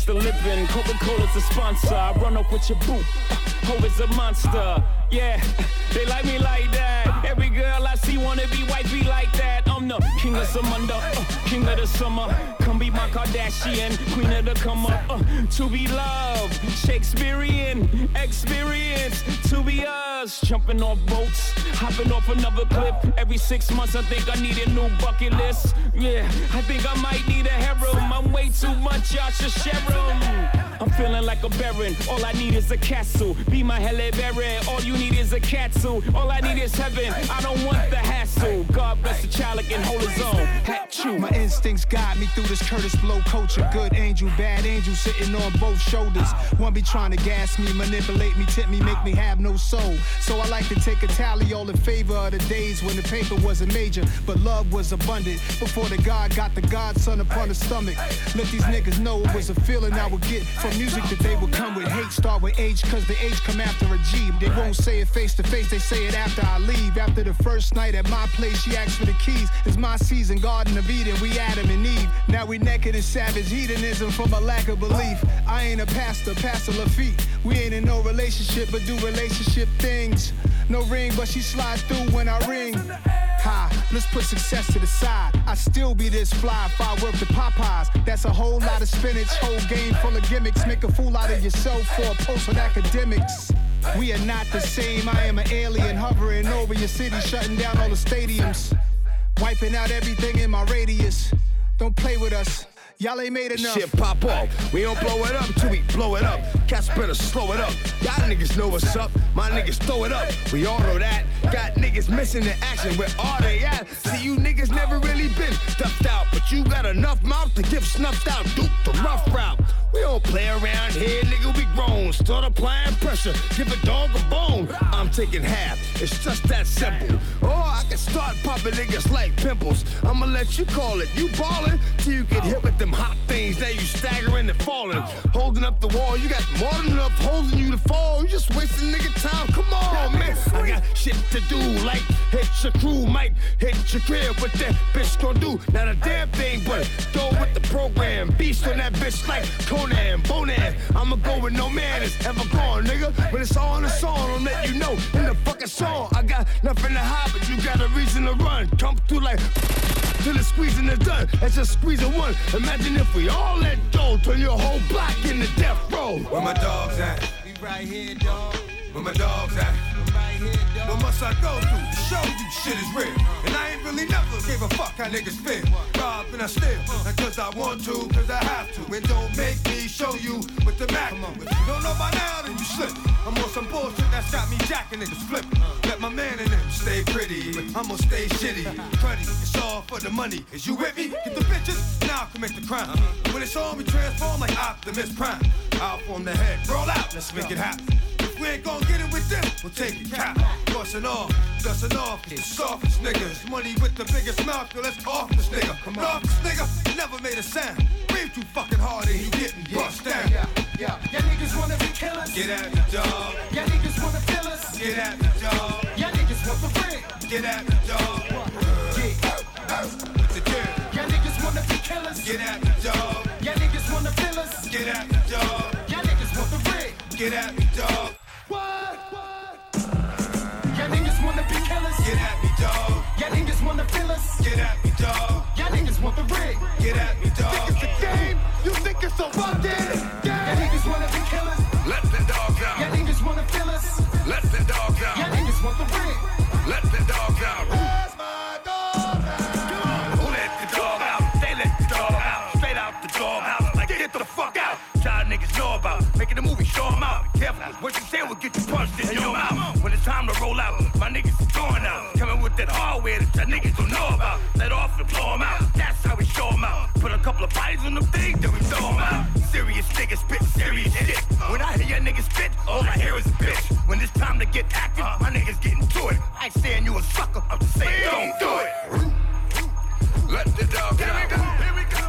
is the living. Coca-Cola's a sponsor. I run up with your boot. Ho is a monster. Yeah, they like me like that. Every girl see wanna be wifey like that. I'm the king of Samunda, uh, king of the summer. Come be my Kardashian, queen of the come up. Uh, to be loved, Shakespearean experience. To be us, jumping off boats, hopping off another cliff. Every six months, I think I need a new bucket list. Yeah, I think I might need a harem. I'm way too much, y'all should share them. I'm feeling like a baron. All I need is a castle. Be my Halle Berry. All you need is a castle. All I need is heaven. I don't want the hassle. God bless the child that hold his own. Hat you. My instincts guide me through this Kurtis Blow culture. Good angel, bad angel sitting on both shoulders. One be trying to gas me, manipulate me, tip me, make me have no soul. So I like to take a tally all in favor of the days when the paper wasn't major, but love was abundant. Before the God got the Godson upon the stomach. Let these niggas know it was a feeling I would get from music that they would come with. Hate start with H, cause the H come after a G. They won't say it face to face, they say it after I leave. After the first night at my place, she asked for the keys. It's my season, Garden of Eden, we Adam and Eve. Now we naked in savage hedonism from a lack of belief. I ain't a pastor, Pastor Lafitte. We ain't in no relationship, but do relationship things. No ring, but she slides through when I ring. Ha, let's put success to the side. I still be this fly if I work the Popeyes. That's a whole lot of spinach, whole game full of gimmicks. Make a fool out of yourself for a post on academics. We are not the same. I am an alien hovering over your city, shutting down all the stadiums. Wiping out everything in my radius. Don't play with us. Y'all ain't made enough. Shit pop off. We don't blow it up till we blow it up. Cats better slow it up. Y'all niggas know what's up. My niggas throw it up. We all know that. Got niggas missing the action. Where are they at? See, you niggas never really been stuffed out. But you got enough mouth to get snuffed out. Duke the rough route. We don't play around here, nigga. We grown. Start applying pressure. Give a dog a bone. I'm taking half. It's just that simple. Or I can start popping niggas like pimples. I'ma let you call it. You ballin' till you get hit with them hot things. that you staggering and falling. Holding up the wall. You got more than enough holding you to fall. You just wasting nigga time. Come on, man. I got shit to do. Like hit your crew, might hit your crib. What that bitch gon' do? Not a damn thing, but go with the program. Beast on that bitch like Conan, Bonan. I'ma go with no man is ever gone, nigga. When it's all in the song, I'll let you know in the fucking song. I got nothing to hide, but you got a reason to run. Come through like till the squeezing is done. That's just squeezing one. Imagine if we all let go, turn your whole block into death row. Where my dogs at? We right here, dog. Where my dogs at? What must I go through to show you shit is real? And I ain't really never gave a fuck how niggas feel. Rob and I steal, not cause I want to, cause I have to. And don't make me show you with the Mac. If you don't know by now, then you slip. I'm on some bullshit that's got me jacking niggas flipping. Let my man in them stay pretty, but I'ma stay shitty. Cruddy, it's all for the money. Is you with me? Get the bitches, now I commit the crime. When it's on, we transform like Optimus Prime. Out from the head, roll out, let's make it happen. We ain't gon' get it with them, we'll take it cap. Bustin' off, dustin' off, the softest niggas. Money with the biggest mouth, yo, let's off this nigga. Come on. Off this nigga, never made a sound. Breathe too fucking hard and he getting bust down. Yeah, yeah. Y'all niggas wanna be killers. Get at the dog, Y'all niggas wanna fill us. get at the dog, Y'all niggas want the ring. get at the dog. Yeah. With the dirt, Y'all niggas wanna be killers. get at the dog, Y'all niggas wanna fill us. get at the dog, Y'all niggas want the ring. get at me dog, dog, Y'all niggas wanna fill us. get at me dog, Y'all niggas want the ring. get at me dog. Think It's a game. You think it's so fucking Y'all niggas wanna be killers. Let the dogs Y'all niggas wanna fill us. Let the dogs Y'all niggas want the ring. Let the dogs out. My dog. Who let the dog out? They let the dog out. Straight out the dog house. Like get the fuck out. Child niggas know about making a movie, show 'em out. Careful, what you say will get you punched in your mouth. When it's time to roll out, my niggas hardware that y'all niggas don't know about. blow them out. That's how we show them out. Put a couple of bodies on them things, then we throw them out. Serious niggas spit serious shit. When I hear your niggas spit, all I hear is a bitch. When it's time to get active, my niggas getting to it. I ain't saying you a sucker, I'm just saying don't do it. Let the dogs out. Here we go.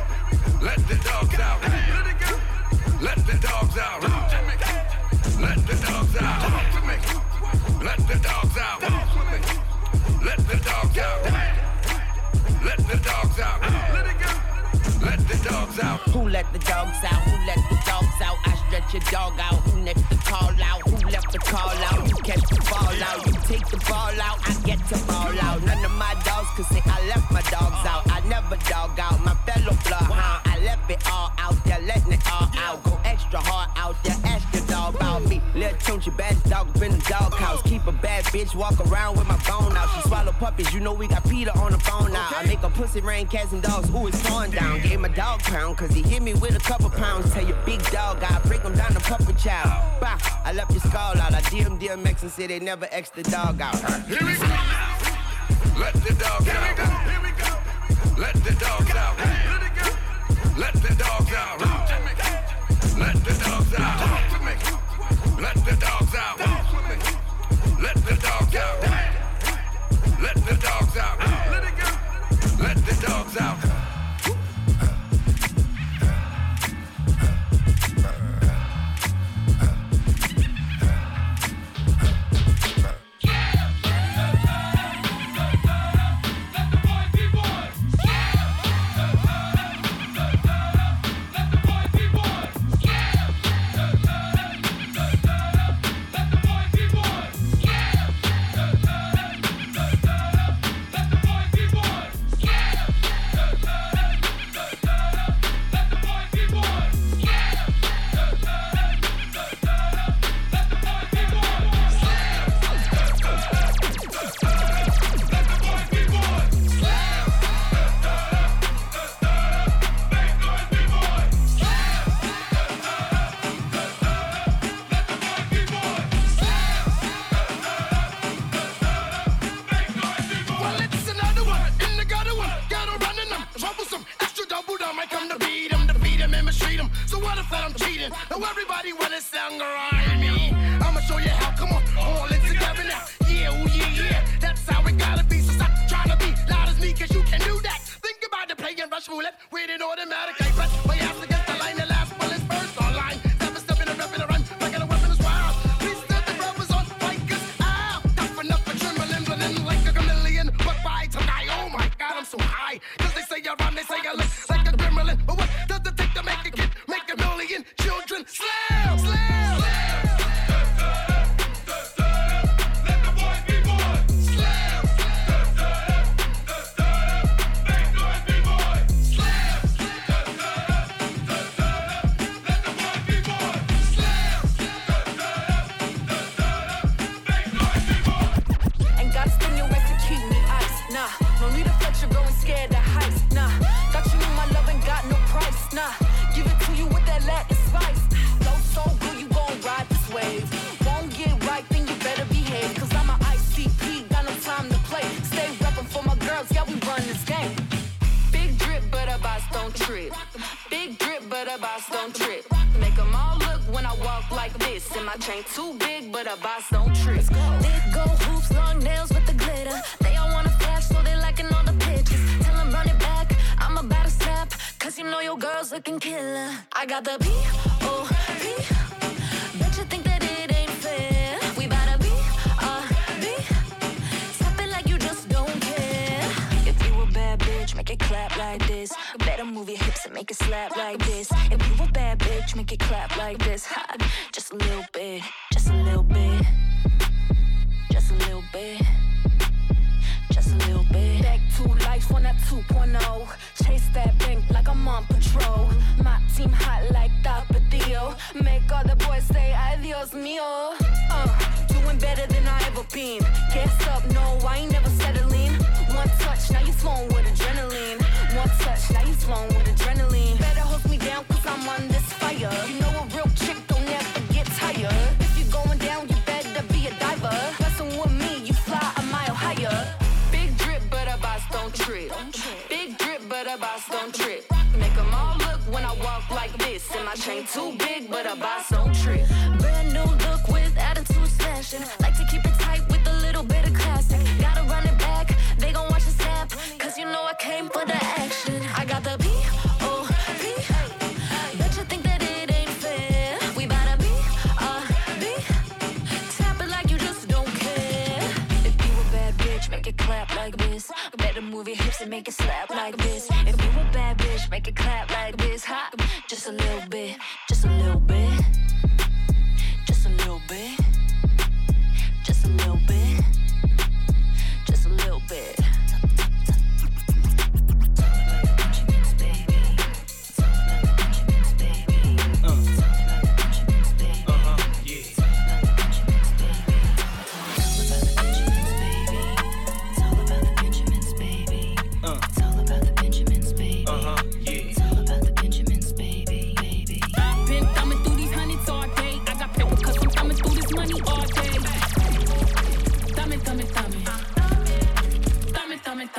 Let the dogs out. Let the dogs out. Let the dogs out. Let the dogs out. Let the dogs out. Let the dogs out. Let it go. Let the dogs out. Who let the dogs out? Who let the dogs out? I stretch your dog out. Who next to call out? Who left the call out? You catch the ball out. You take the ball out. I get to ball out. None of my dogs could say I left my dogs out. I never dog out my fellow bloodhound. About me. Little bad dog, been the dog house. Keep a bad bitch, walk around with my phone out. She swallow puppies, you know we got Peter on the phone now. I make a pussy rain, cats and dogs. Ooh, it's torn down. Gave my dog pound, cause he hit me with a couple pounds. Tell your big dog, I break him down to puppet child. Bah, I left your skull out. I DM DMX and say they never X the dog out. Here we go. Let the dogs out. Here we go. Let the dogs out. Let it go. Let the dog out. Let the dogs out. Let the dogs out. Let the dogs out. Let the dogs out. Let the dogs out.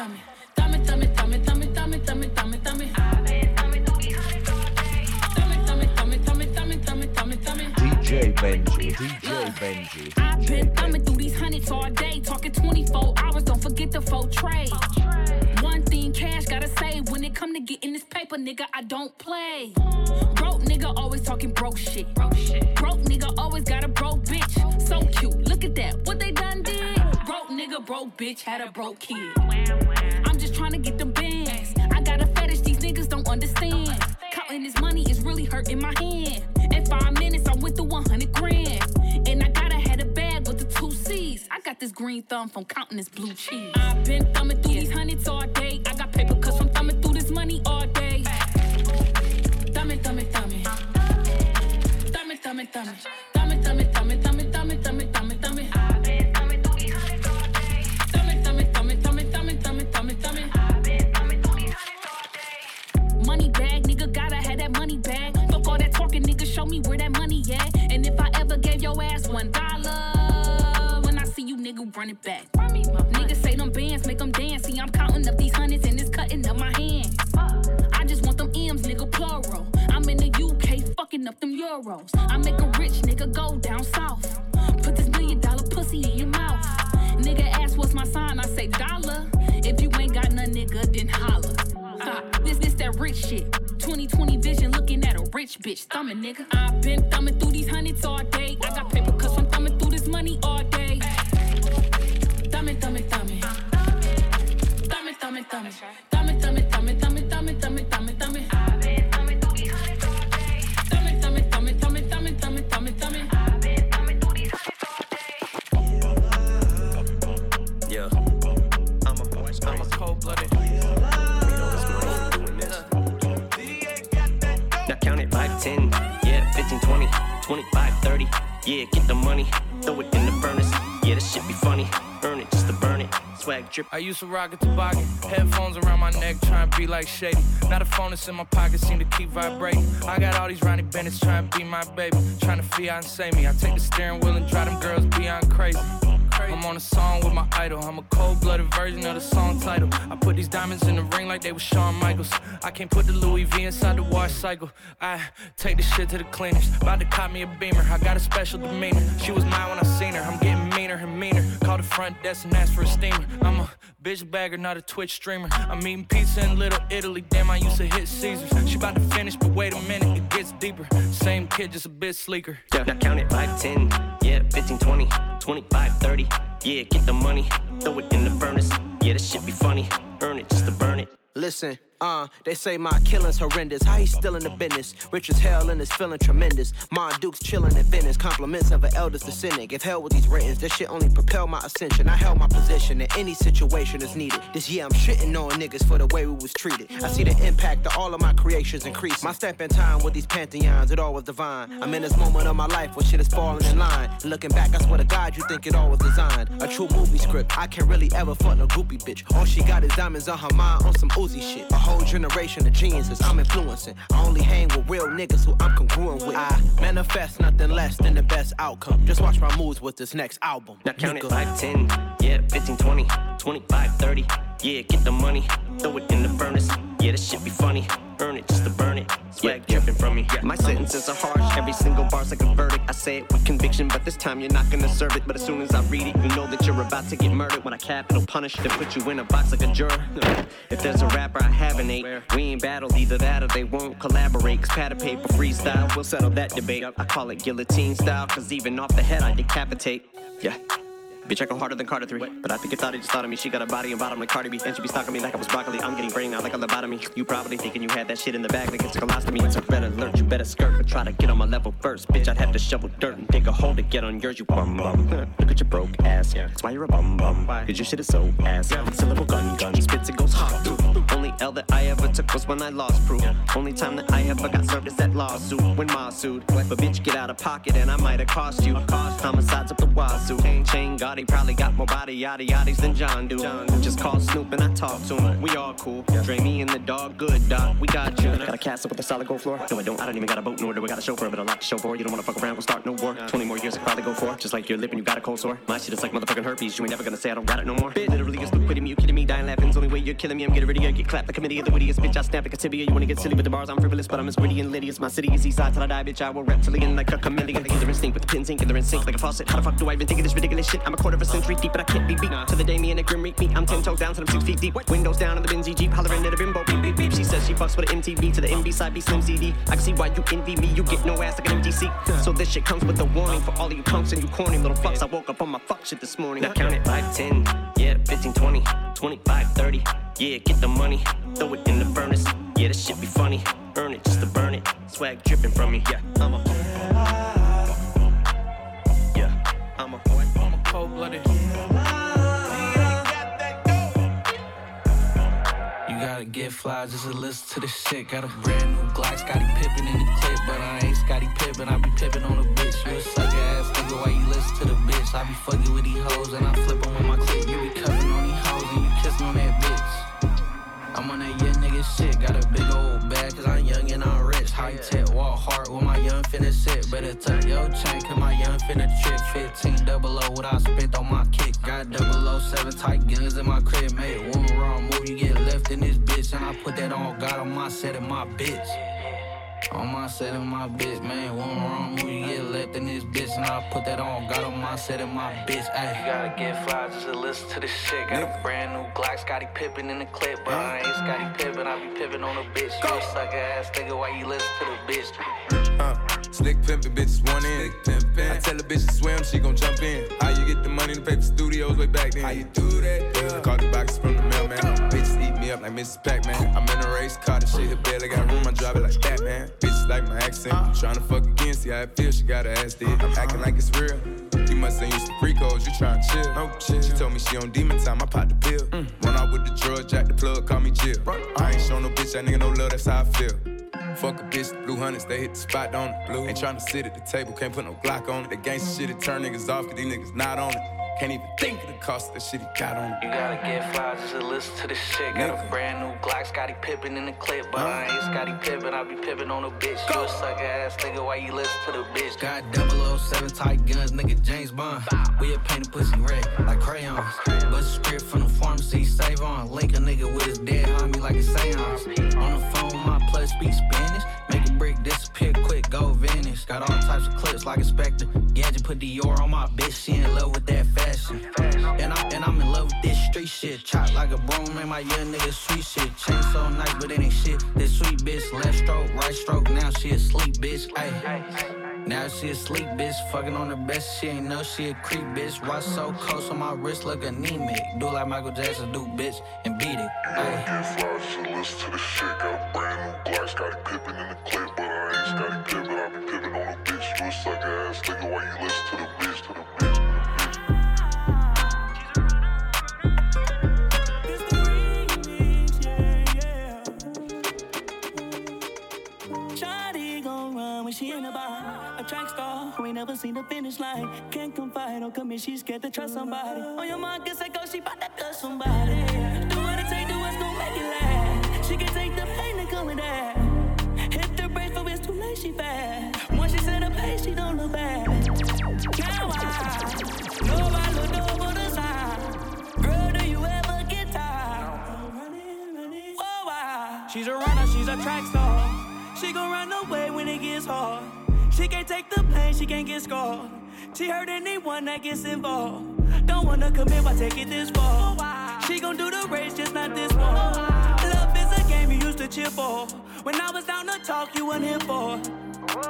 Thumbing, thumbing. DJ Benji, DJ Benji. I've been thumbing through these hundreds all day, talking 24 hours. Don't forget the full trade. One thing cash gotta say when it come to getting this paper, nigga, I don't play. Broke nigga always talking broke shit. Broke shit. Broke nigga always got a broke bitch. So cute, Broke bitch had a broke kid. I'm just trying to get the bands. I got a fetish these niggas don't understand. Counting this money is really hurting my hand. In five minutes, I went through 100 grand. And I gotta had a bag with the two C's. I got this green thumb from counting this blue cheese. I've been thumbing through these hundreds all day. I got paper cause I'm thumbing through this money all day. Thumbing. Thumbing, thumbing, thumbing. Thumbing, thumbing, thumbing, thumbing, thumbing, thumbing, thumbing, thumbing. Thumbing, thumbing, money bag. Fuck all that talking, nigga, show me where that money at. And if I ever gave your ass one dollar, when I see you, nigga, run it back. Niggas say them bands make them dance. See, I'm counting up these hundreds and it's cutting up my hands. I just want them M's, nigga, plural. I'm in the UK, fucking up them euros. I make a rich nigga go down south. Put this million dollar pussy in your mouth. Nigga ask what's my sign, I say dollar. If you ain't got none, nigga, then holla. Ha, this, this that rich shit. 2020 vision, looking at a rich bitch. Thumbing, nigga. I've been thumbing through these hundreds all day. I got paper cause I'm thumbing through this money all day. Thumbing, thumbing, thumbing. Thumbing, thumbing, thumbing. Thumbing, thumbing, thumbing, thumbing, thumbing, thumbing, Yeah, get the money, throw it in the furnace. Yeah, this shit be funny. Earn it just to burn it. Swag drip. I used to rock a toboggan, headphones around my neck, trying to be like Shady. Now the phone that's in my pocket seem to keep vibrating. I got all these Ronnie Bennett's trying to be my baby, trying to fiance me. I take the steering wheel and drive them girls beyond crazy. I'm on a song with my idol. I'm a cold-blooded version of the song title. I put these diamonds in the ring like they were Shawn Michaels. I can't put the Louis V inside the wash cycle. I take the shit to the cleaners. About to cop me a beamer. I got a special demeanor. She was mine when I seen her. I'm getting meaner and meaner. Call the front desk and ask for a steamer. I'm a bitch bagger, not a Twitch streamer. I'm eating pizza in Little Italy. Damn, I used to hit Caesars. She about to finish, but wait a minute, deeper. Same kid, just a bit sleeker. Yeah. Now count it 5, 10, yeah, 15, 20, 25, 30. Yeah, get the money, throw it in the furnace. Yeah, this shit be funny. Earn it just to burn it. Listen, uh, they say my killing's horrendous. How he still in the business? Rich as hell and is feeling tremendous. Mon Duke's chilling in Venice. Compliments of an eldest descendant. Give hell with these writtens. This shit only propel my ascension. I held my position in any situation is needed. This year I'm shitting on niggas for the way we was treated. I see the impact of all of my creations increase. My step in time with these pantheons, it all was divine. I'm in this moment of my life where shit is falling in line. Looking back, I swear to God, you think it all was designed. A true movie script. I can't really ever fuck no groupie bitch. All she got is diamonds on her mind on some Uzi shit. A whole generation of geniuses I'm influencing. I only hang with real niggas who I'm congruent with. I manifest nothing less than the best outcome. Just watch my moves with this next album. Now count Nigga. it 5, 10, yeah, 15, 20, 25, 30. Yeah, get the money, throw it in the furnace. Yeah, this shit be funny. Earn it just to burn it. Swag dripping from me. My sentences are harsh. Every single bar's like a verdict. I say it with conviction, but this time you're not gonna serve it. But as soon as I read it, you know that you're about to get murdered. When I capital punish, then put you in a box like a juror. If there's a rapper I haven't ate, we ain't battled either that or they won't collaborate. Cause pad of paper freestyle, we'll settle that debate. I call it guillotine style, cause even off the head I decapitate. Yeah. Bitch, I go harder than Carter 3. But I think it's thought it just thought of me. She got a body and bottom like Cardi B. And she be stalking me like I was broccoli. I'm getting brain out like a lobotomy. You probably thinking you had that shit in the bag like it's a colostomy. It's a red alert, you better skirt. But try to get on my level first. Bitch, I'd have to shovel dirt and dig a hole to get on yours, you bum bum. Look at your broke ass. That's why you're a bum bum. Cause your shit is so ass. Syllable gun gun. Spits it goes hot. Only L that I ever took was when I lost proof. Only time that I ever got served is that lawsuit when Ma sued. But bitch, get out of pocket and I might have cost you. Homicides up the wazoo. Chain Gotti probably got more body yada yaddies than John do. Just call Snoop and I talk to him. We all cool. Dre me and the dog, good doc. We got you. Got a castle with a solid gold floor. No, I don't. I don't even got a boat nor do I got a chauffeur, but a lot to show for. You don't wanna fuck around, we'll start no war. 20 more years I probably go for. Just like your lip and you got a cold sore. My shit is like motherfucking herpes. You ain't never gonna say I don't got it no more. Bitch, literally is quitting me. You kidding me? Dying laughing's only way you're killing me. I'm getting ready to get clapped. The committee of the wittiest bitch. I snap like a tibia. You wanna get silly with the bars? I'm frivolous, but I'm as witty and litty as my city is east side till I die, bitch. I will reptilian like a chameleon. Either instinct with the pins ink, either in sync like a faucet. How the fuck do I even think of this ridiculous shit? I'm a quarter of a century deep, but I can't be beat. To the day me and a grim reap me. I'm ten toes down, so I'm six feet deep. Windows down in the Benzie Jeep, hollering at a bimbo. Beep, beep, beep. She says she fucks with an MTV to the MB side, be slim CD. I can see why you envy me. You get no ass like an MTC. So this shit comes with a warning for all of you punks and you corny little fucks. I woke up on my fuck shit this morning. Now count it 5, 10, yeah, 15, 20, 25, 30. Yeah, get the money, throw it in the furnace. Yeah, this shit be funny. Earn it just to burn it. Swag dripping from me. Yeah, I'm a. Yeah, I'm a. I'm a cold blooded. You gotta get fly just to listen to this shit. Got a brand new Glock, Scottie Pippen in the clip, but I ain't Scottie Pippen. I be pippin' on a bitch. You a sucker ass nigga, why you listen to the bitch? I be fucking with these hoes and I flip 'em with my finna sit. Better tuck your chain, cause my young finna trip. 15 double O, what I spent on my kick. Got 007 tight guns in my crib, made one wrong move, you get left in this bitch. And I put that on God on my set and my bitch. On my set and my bitch, man. One wrong move, you get left in this bitch. And I put that on God on my set and my bitch. Ay. You gotta get fly just to listen to this shit. Got a brand new Glock, Scottie Pippen in the clip. But I ain't Scottie Pippen, I be pippin' on a bitch. You a sucker ass nigga, why you listen to the bitch? Uh, slick pimpin', bitches one in. I tell a bitch to swim, she gon' jump in. How you get the money to pay for studios way back then? How you do that? Yeah. Call the box from the mailman. Bitches eat me up like Mrs. Pac-Man. I'm in a race car, the shit hit barely got room. I drive it like that, man. Bitches like my accent. I'm tryna fuck again, see how it feels. She got her ass dead. I'm acting like it's real. You must ain't used to free codes, you tryna chill. No chill. She told me she on demon time, I popped the pill. Mm. Run out with the drug, jack the plug, call me Jill. I ain't show no bitch, that nigga no love, that's how I feel. Fuck a bitch, blue hundreds, they hit the spot on it. Blue. Ain't tryna sit at the table, can't put no Glock on it. The gangsta shit, it turn niggas off, cause these niggas not on it. Can't even think of the cost of the shit he got on. You gotta get fly just to listen to this shit. Got a brand new Glock, Scottie Pippen in the clip. But I ain't Scottie Pippen, I be pippin' on a bitch. You a sucker ass nigga, why you listen to the bitch? Got 007 tight guns, nigga James Bond. We a painted pussy red, like crayons. Bust script from the pharmacy, save on. Link a nigga with his dead homie like a seance. On the phone, my plus speak Spanish. Make a brick disappear quick, go vanish. Got all types of clips like a spectre. Gadget put Dior on my bitch, she in love with that fashion. And, I, and I'm in love with this street shit. Chop like a broom, man, my young nigga sweet shit. Chain so nice, but it ain't shit. This sweet bitch, left stroke, right stroke, now she asleep, bitch. Ayy. Now she asleep, bitch. Fucking on the best, she ain't know she a creep, bitch. Watch so close on my wrist, look anemic. Do like Michael Jackson do, bitch, and beat it. Ayy. Get fly, so listen to the shit. Got a brand new Glock, Scottie Pippen in the clip, but I ain't Scottie Pippen. I be pippin' on a bitch. You a sucker ass nigga, why you listen to the bitch, to the bitch? Shawty gon' run when she in the bar. Track ain't never seen the finish line. Can't confide, don't commit, she scared to trust somebody. On your mark, get set, go, she bout to touch somebody. Do what it take, do what's gon' make it last. She can take the pain that come with that. Hit the brake for it's too late, she fast. Once she set a pace, she don't look back. Now I I look over the side. Girl, do you ever get tired? Whoa, I She's a runner, she's a track star. She gon' run away when it gets hard. Can't take the pain, she can't get scarred. She hurt anyone that gets involved. Don't wanna commit, why take it this far? She gon' do the race, just not this one. Love is a game you used to cheer for. When I was down to talk, you weren't here for.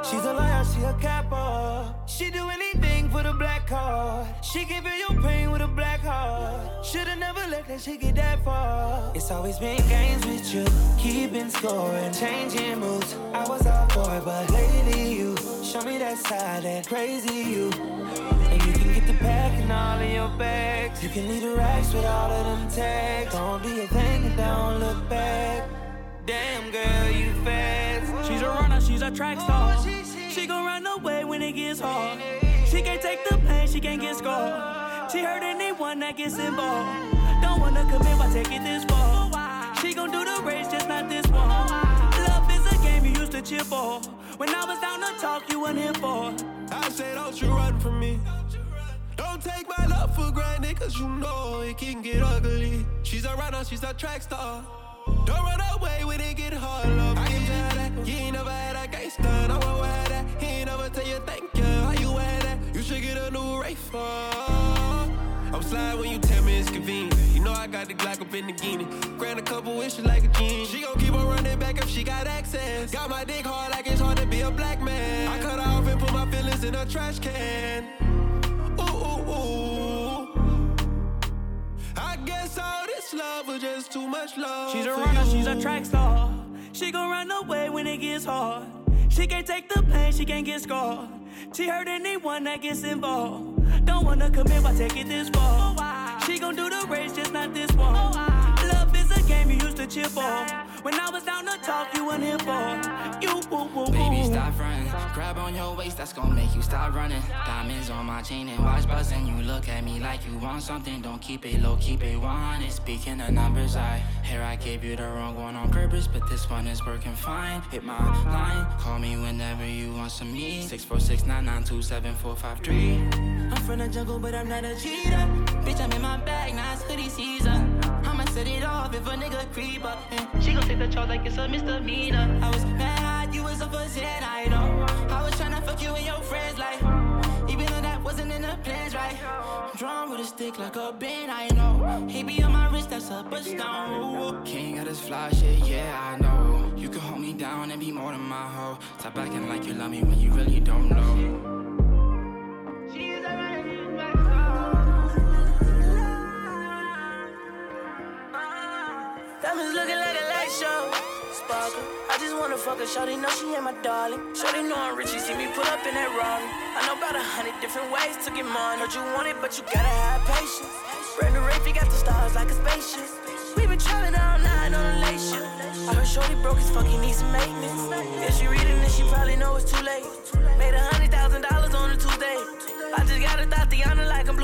She's a liar, she a capper. She do anything for the black card. She give you your pain with a heart. Shoulda never let that shit get that far. It's always been games with you, keeping score and changing moves. I was all for it, but lately you show me that side, that crazy you. And you can get the pack and all in your bags. You can leave the racks with all of them tags. Don't do your thing and don't look back. Damn girl, you fast. She's a runner, she's a track star. She gon' run away when it gets hard. She can't take the pain, she can't get scarred. She hurt anyone that gets involved. Don't wanna commit, take it this far? She gon' do the race, just not this one. Love is a game you used to cheer for. When I was down to talk, you weren't here for. I say, don't you run from me. Don't take my love for granted, cause you know it can get ugly. She's a runner, she's a track star. Don't run away when it get hard, love. I can tell that you ain't never had a gangster. Will have that. He ain't never tell you thank you. How you had that? You should get a new for. I'm slide when you tell me it's convenient. You know I got the Glock up in the guinea. Grant a couple wishes like a genie. She gon' keep on running back if she got access. Got my dick hard like it's hard to be a black man. I cut her off and put my feelings in a trash can. Ooh, ooh, ooh. I guess all this love was just too much love. She's a runner, you. she's a track star. She gon' run away when it gets hard. She can't take the pain, she can't get scarred. She hurt anyone that gets involved. Don't wanna commit, why take it this far? Oh, she gon' do the race, just not this one. Oh, Love is a game you used to cheer for. When I was down to talk, you weren't here for. You woo woo woo. Baby, stop fronting. Grab on your waist, that's gonna make you stop running. Diamonds on my chain and watch buzzing. You look at me like you want something. Don't keep it low, keep it one. Speaking of numbers, I here I gave you the wrong one on purpose, but this one is working fine. Hit my line, call me whenever you want some me. Six four six nine nine two seven four five three. I'm from the jungle, but I'm not a cheater. Bitch, I'm in my bag, now it's hoodie season. I'ma set it off if a nigga creep up. And she gon' take the charge like it's a misdemeanor. I was mad you was a Zen, I know. I was tryna fuck you and your friends, like. Even though that wasn't in the plans, right? Drawn with a stick like a bin, I know. He be on my wrist, that's a down. King of this fly shit, yeah, I know. You can hold me down and be more than my hoe. Stop acting like you love me when you really don't know. Diamonds looking like show. Sparkle. I just wanna fuck her. Shorty know she ain't my darling. Shorty know I'm rich. She see me pull up in that Rari. I know about a hundred different ways to get money. Heard you want it, but you gotta have patience. Brand new Wraith, got the stars like a spaceship. We been traveling all night on a late shift. I heard Shorty broke his fucking need some maintenance. If she reading this, she probably know it's too late. Made a hundred thousand dollars on a Tuesday. I just got a Tatiana like I'm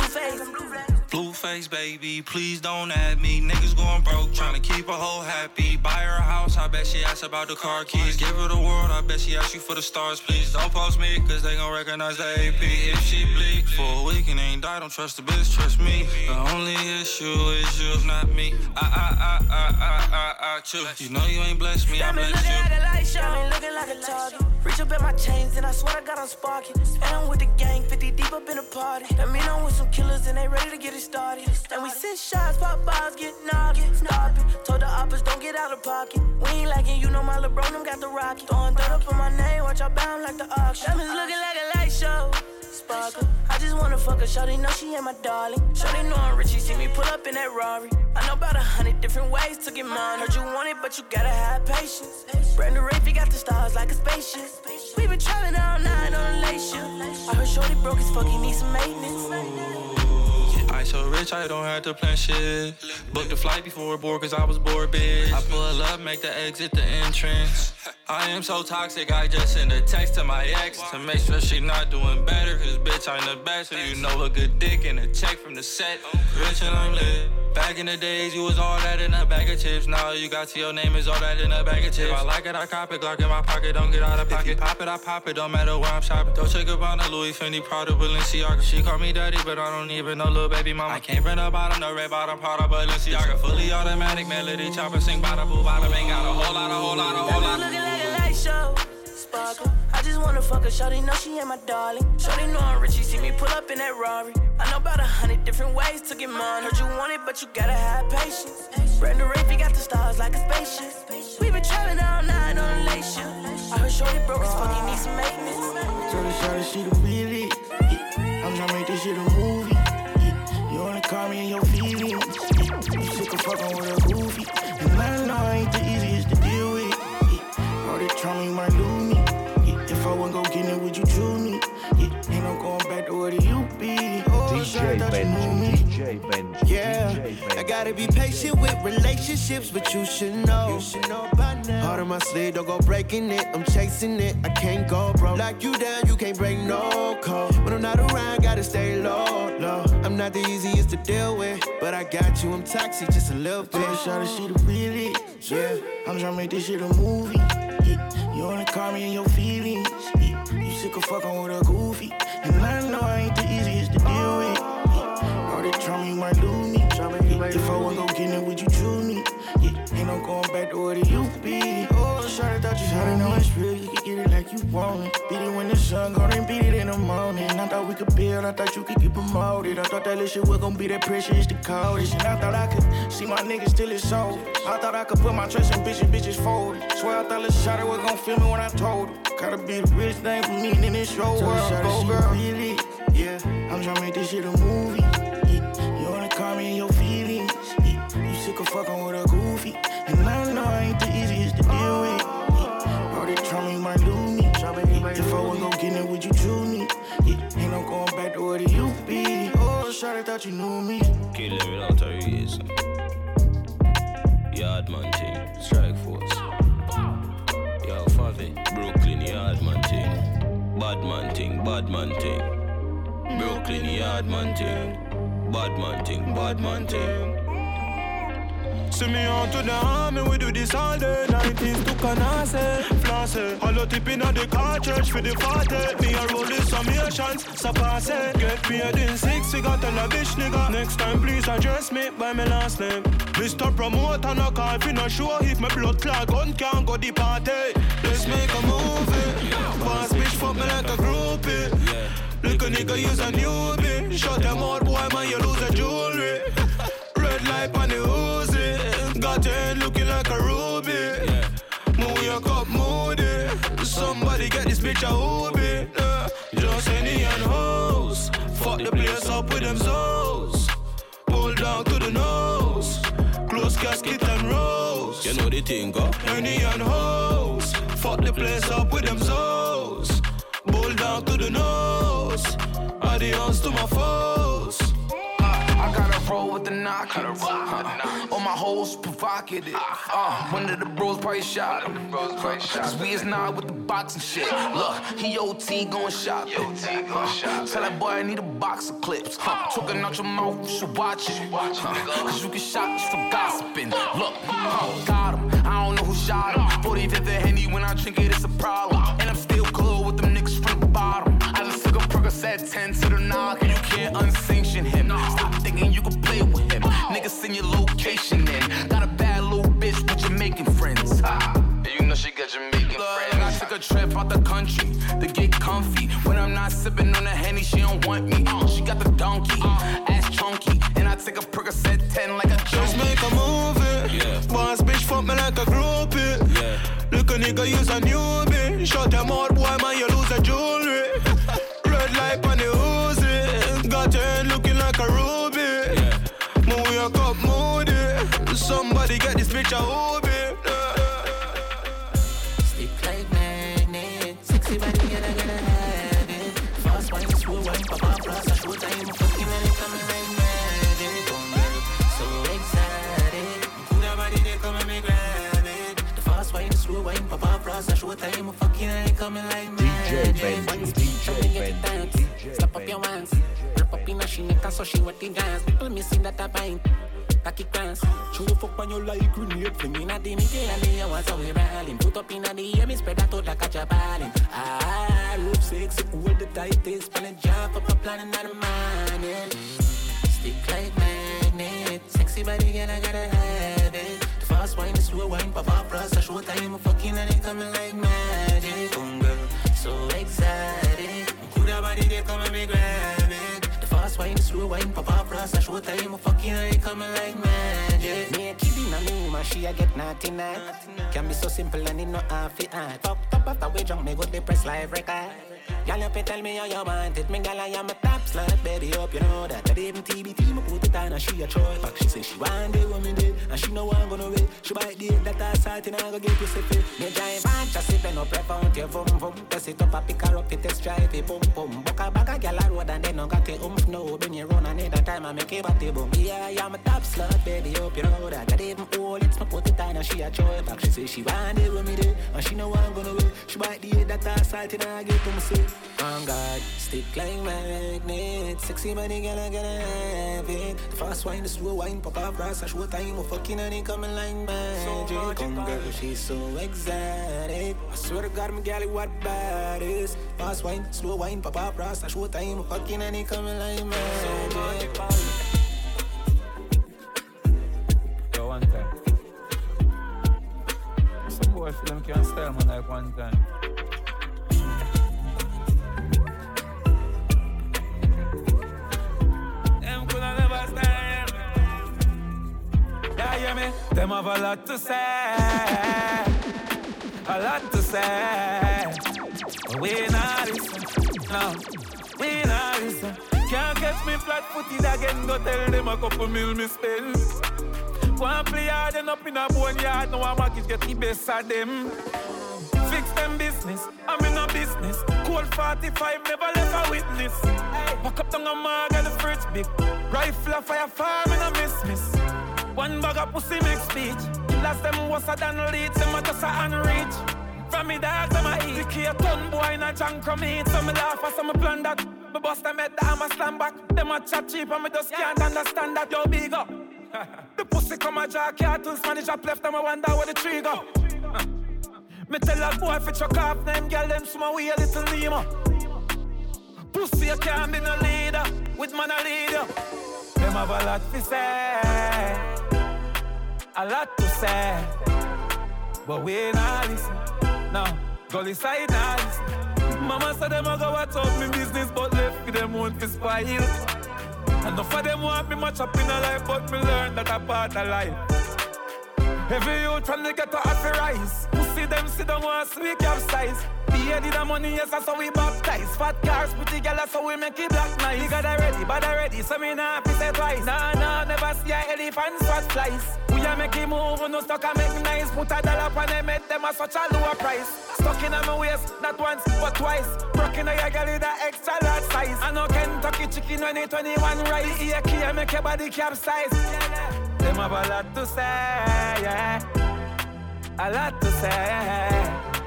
Blueface. Blueface, baby, please don't add me. Niggas going broke, tryna keep a hoe happy. Buy her a house, I bet she asks about the car keys. Give her the world, I bet she asks you for the stars, please. Don't post me, cause they gon' recognize the AP. If she bleak for a week and ain't die, don't trust the bitch, trust me. The only issue is you, not me. I, I, I, I, I, I, I choose. You know you ain't blessed me, I Diamond bless looking you. like a light show. Diamond looking like a target. Reach up at my chains and I swear I got on sparking. And I'm with the gang, 50 deep up in the party. That mean I'm with some killers and they ready to get it started. And we send shots, pop bottles, get knocked. Stop it. Told the oppers don't get out of pocket. We ain't liking you know my LeBron, them got the rocket. Throwing dirt up on my name, watch I bound like the auction. Diamonds looking like a light show. Sparkle. I just wanna fuck her, Shorty know she ain't my darling. Shorty know I'm rich, she see me pull up in that Rari. I know about a hundred different ways to get mine. Heard you want it, but you gotta have patience. Brand new Wraith, got the stars like a spaceship. We been traveling all night on a late. I heard Shorty broke his fuck, he need some maintenance. I so rich, I don't have to plan shit. Booked the flight before board, cause I was bored, bitch. I pull up, make the exit the entrance. I am so toxic, I just send a text to my ex to make sure she not doing better. Cause bitch, I'm the best. So you know a good dick and a check from the set. Rich and I'm lit. Back in the days, you was all that in a bag of chips. Now you got to your name is all that in a bag of chips. If I like it, I cop it. Glock in my pocket, don't get out of pocket. If you pop it, I pop it. Don't matter where I'm shopping. Don't check up on the Louis Fendi, Prada, Balenciaga. She call me daddy, but I don't even know little baby baby mama. I came from the bottom, the red bottom, part of Balenciaga. Fully automatic melody, chopper, sing bada boo bada. Ain't got a whole lot, a whole lot, a whole lot. looking like a light show. Sparkle. I just wanna fuck her, shawty know she ain't my darling. Shawty know I'm rich, she see me pull up in that Rari. I know about a hundred different ways to get mine. Heard you want it, but you gotta have patience. Brenda Wraith, got the stars like a spaceship. We been traveling all night on a late shift. I heard shorty broke as fuck, you need some maintenance. Tell the shawty she the really. I'm tryna make this shit a movie. Wanna call me in your feelings. You sick of fucking with a goofy. And I know I ain't the easiest to deal with. Yeah. All that trauma you might lose me. Yeah. If I wasn't gon' get it, would you choose me? Yeah. Ain't no going back to where you be. Oh, DJ Benji, DJ Benji, Yeah, DJ Benji. I gotta be patient with relationships, but you should know. You should know by now. Heart on my sleeve, don't go breaking it. I'm chasing it, I can't go bro. Lock you down, you can't break no code. When I'm not around, gotta stay low, not the easiest to deal with, but I got you. I'm toxic, just a little bit. Tell shawty she the really, yeah. I'm tryna make this shit a movie. Yeah. You only call me in your feelings. Yeah. You sick of fucking with a goofy, and I know I ain't the easiest to deal with. Yeah. All that trauma you might lose me. Yeah. If I wasn't gon' get it, would you choose me? Yeah. Ain't no going back to where it used to be. Oh, shawty thought you shawty know it's real. You can get it like you want it. Beat it when the sun go, then beat it in the morning. I thought we could build. I thought you could get promoted. I thought that little shit was gon' be that precious, the coldest. And I thought I could see my niggas till it's sold. I thought I could put my trust in bitches, bitches folded. Swear I thought little shawty was gon' feel me when I told her. Gotta be the realest thing for me in this show world. Go girl, really, yeah. I'm tryna make this shit a movie. Yeah. You wanna call me in your feelings. Yeah. You sick of fucking with a goofy. Shawty thought you knew me. Kill them without a reason. Yardman team, strike force. Yo, Favi, Brooklyn Yardman team. Badman thing, badman thing. Brooklyn Yardman thing. Badman thing, badman thing. Send me on to the army, we do this all day. 19s to Canase, Flasse. Hollow tip in the car, church for the party. Me a roll this summations, so pass it Get paid in six, we got a lavish nigga. Next time please address me by my last name. Mr. Promoter, no call for no show. If my blood clot gun can't go the party. Let's make a movie. Boss bitch fuck me like a groupie. Little nigga use a newbie. Shut them out boy man you lose a jewelry. Red light on the Uzi Got your head looking like a ruby. Move your cup moody. Somebody get this bitch a hoobie yeah. Just any and hoes. Fuck the place up with them souls Pull down to the nose. Close casket and rose. You know the thing, go. Any and hoes. Fuck the place up with them souls Pull down to the nose. Adios to my foes. I gotta roll with the knock. All my hoes provocative. Uh, one of the bros probably shot him. Cause we is not with the boxing shit. Look, he OT going shopping. Uh, tell that boy I need a box of clips. Huh, talking out your mouth, you should watch it. Cause you get shot just for gossiping. Look, uh, got him. I don't know who shot him. 45th of Henny when I drink it, it's a problem. And I'm still cool with them niggas from the bottom. I just took a Percocet 10 to the knock, and you can't unsanction him. Stop thinking you can play with him. Niggas send your location in. Got a bad bitch with Jamaican friends. Ah, you know she got Jamaican friends. I took a trip out the country to get comfy. When I'm not sipping on the henny, she don't want me. Uh, she got the donkey, ass chunky, and I take a Percocet 10 like a junkie. make a movie. Boss bitch fuck me like a groupie. Yeah. Look a nigga use a newbie. Shut them out, boy, man, you lose a jewelry. Get this bitch a. Stick like magnet. I magic. Benji, DJ Benji, Slap up your hands. Rip up in a she neck she wet the dance. People missing that a pint. Cocky crans. Show the fuck when you like grenade. Fling in a the middle and the hours we rallying. Put up in a the air, me spread out like a jabalin. Ah, rope sexy, hold the tightest. Spelling jump up a plan in the morning. stick like magnet. Sexy body, girl, I gotta have it. The fast wine, the slow wine, pop up, plus a short time, I'm fucking and it coming like magic. Boom, girl, so excited. Coulda body, they come and me grab wine, slow wine, pop up, plus a short time, I'm fucking and it coming like magic. Me a kid in a man, she a get naughty night. Can be so simple and it no half it hard. Top, up after we jump, me go the press live record. Y'all you tell me how you want it. Me gal I am a top slut, baby. Hope you know that. That even TBT, me put it on and she a choice. Back she say she want it when me did, and she know I'm gonna wait. She bite the that I start and I go get pussy fit. Me giant bunch of sip and up rep out your vum vum. Press it up, I pick her up, it test drive it, boom boom. Buck a bag a gal a road and then no got it oomph no. Been you run another time I make it body boom. Yeah, I am a top slut, baby. Hope you know that. That even old, it's me put it on and she a choice. Back she say she want it when me did, and she know I'm gonna wait. She bite the that I start and I get to me say. On God, stick like magnet. Sexy body, girl, I gotta have it. The fast wine, the slow wine, pop up brass, I show time, I'm fucking and it coming like magic. Come oh, girl, she's so exotic. I swear to God, my gal, what bad is. Fast wine, slow wine, pop up brass, I show time, I'm fucking and it coming like magic. Yo, one time. Some boy feel them can't style man like one time. Them have a lot to say, a lot to say. But we not listen, no, we not listen. Can't catch me flat-footed again. Go tell them a couple mil me spend. And play hard and up in a bone yard. Now I'm a get the best of them. Fix them business, I'm in a business. Cold 45, never left a witness. Pack up down a and the fridge big. Rifle a fire farm in a miss miss. One bag of pussy make speech. Last them was a than lead, them a just a unreach. From me dogs, I'm a eat. The key a ton boy in a junk from me. So me laugh as some plan that. Me bust them head down, I slam back. Them a chat cheap and me just can't understand that. Yo, big up. the pussy come a jack, cartoons up left, them a wonder where the trigger. Me tell that boy fi chuck off them girl them small we a little Nemo. Pussy you can't be no leader, with man a leader. Them have a lot to say, a lot to say, but we not listen. No, gully side not listen. Mama said them a go watch out me business, but left for them won't be spoiled. Enough of them want me much up in a life, but me learn that a part of life. Every youth from the ghetto have to rise. Pussy them sit down want sweet capsize. The did the money, yes, that's how we baptize. Fat cars, pretty girl, that's how we make it black nice. We got that ready, but that ready, so me nah fi say twice. Nah, nah, never see a elephant swat flies. We a make it move, no stuck a make nice. Put a dollar on them, make them a such a lower price. Stuck in my waist, not once, but twice. Broken a your girl with extra large size. I know Kentucky chicken when it 21 rice. The key make your body capsize. Them have a lot to say, yeah. A lot to say.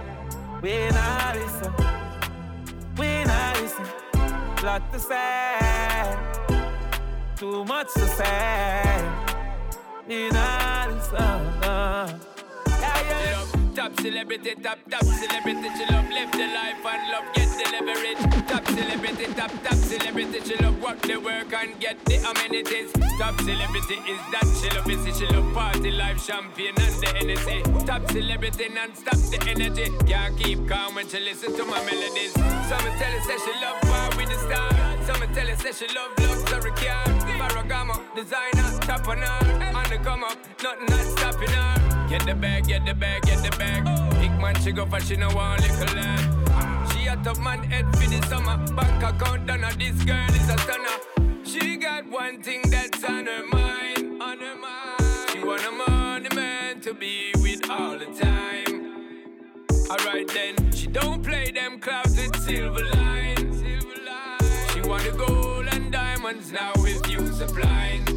We not listen. We not listen. Lot to say. Too much to say. We not listen. Uh. Yeah, yeah. Top celebrity, top, top celebrity, she love live the life and love get the leverage. Top celebrity, top, top celebrity, she love work the work and get the amenities. Top celebrity is that she love busy, she love party life, champagne and the energy. Top celebrity non-stop the energy, can't keep calm when she listen to my melodies. Some tell her say she love bar with the star, some tell her say she love luxury car. Ferragamo, designer, top on her, on the come up, nothing not stopping her. Get the bag, get the bag, get the bag. Big man, she go for she no want little lad. She a top man head for the summer. Bank account done this girl is a stunner. She got one thing that's on her mind, on her mind. She want a money man to be with all the time. Alright then, she don't play them clouds with silver lines. Silver. She want the gold and diamonds now with you supplying.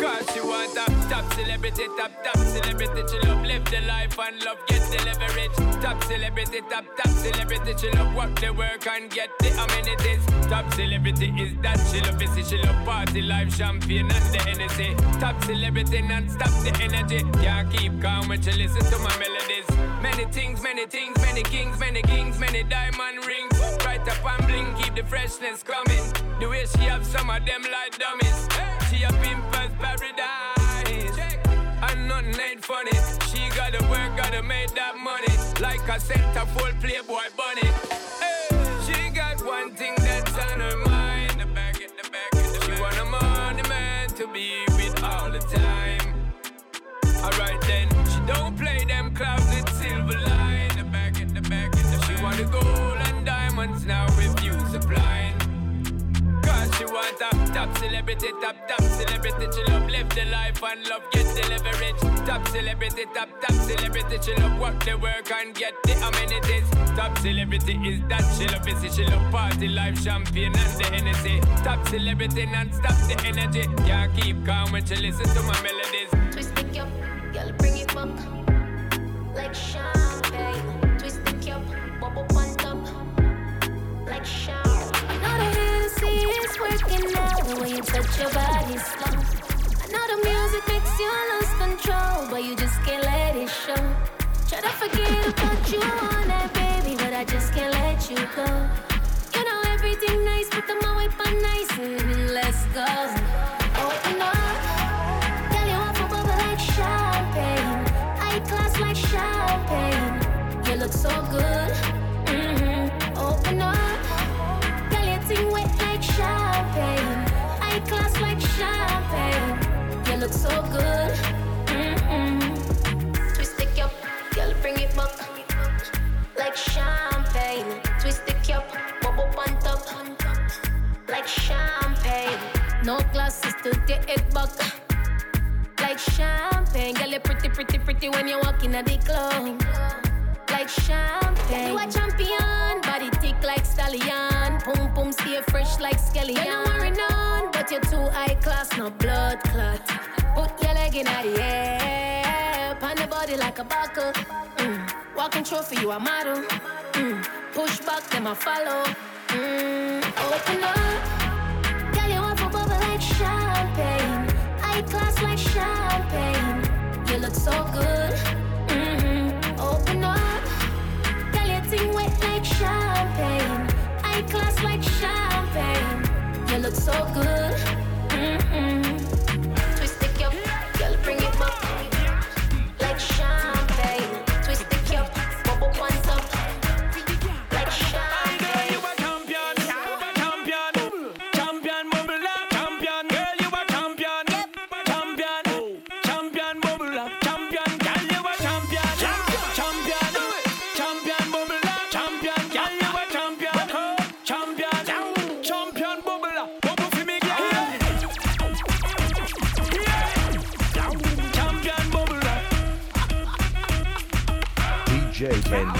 Cause she want a top celebrity, top, top celebrity. She love live the life and love get the leverage. Top celebrity, top top celebrity. She love work the work and get the amenities. Top celebrity is that she love busy. She love party life, champagne and the energy. Top celebrity non-stop the energy. Can't keep calm when she listen to my melodies. Many things, many things, many kings, many kings, many diamond rings. Right up and bling, keep the freshness coming. The way she have some of them like dummies. She a pimpers paradise. And nothing ain't funny. She gotta work, gotta make that money. Like a center full playboy bunny. She got one thing that's on her mind. The back in the back in the She want a money man to be with all the time. Alright then, she don't play them clouds with silver line. The back in the back in the She want the gold and diamonds now want a top celebrity, top top celebrity. She love live the life and love get the leverage. Top celebrity, top top celebrity. She love work the work and get the amenities. Top celebrity is that she love busy. She love party life, champagne and the Hennessy. Top celebrity non-stop the energy. Can't keep calm when she listen to my melodies. Twist the cup, girl, bring it back like champagne. Twist the cup, bubble on top like champagne. I know the Hennessy is working out way you touch your body slow. I know the music makes you lose control, but you just can't let it show. Try to forget about you on that baby, but I just can't let you go. You know everything nice, but the my whip on nice, and let's go. Open up. Girl, you want to bubble like champagne. High class like champagne. You look so good. So good. hmm Twist the cup. Girl, bring it back. Like champagne. Twist the cup. Bubble on top. Like champagne. No glasses to get it back like champagne. Girl, you're pretty, pretty, pretty when you walk in at the club. Like champagne. You a champion, body thick like stallion. Boom, boom, stay fresh like. Girl, you worry none, but you're too high class, no blood clot. Put your leg in the air, pan the body like a buckle. Mm. Walking trophy, you a model. Mm. Push back, them I follow. Mm. Open up, girl, you want to bubble like champagne. High class like champagne. You look so good. hmm Open up. Girl, your thing wet like champagne. High class like champagne. You look so good. hmm DJ Benji,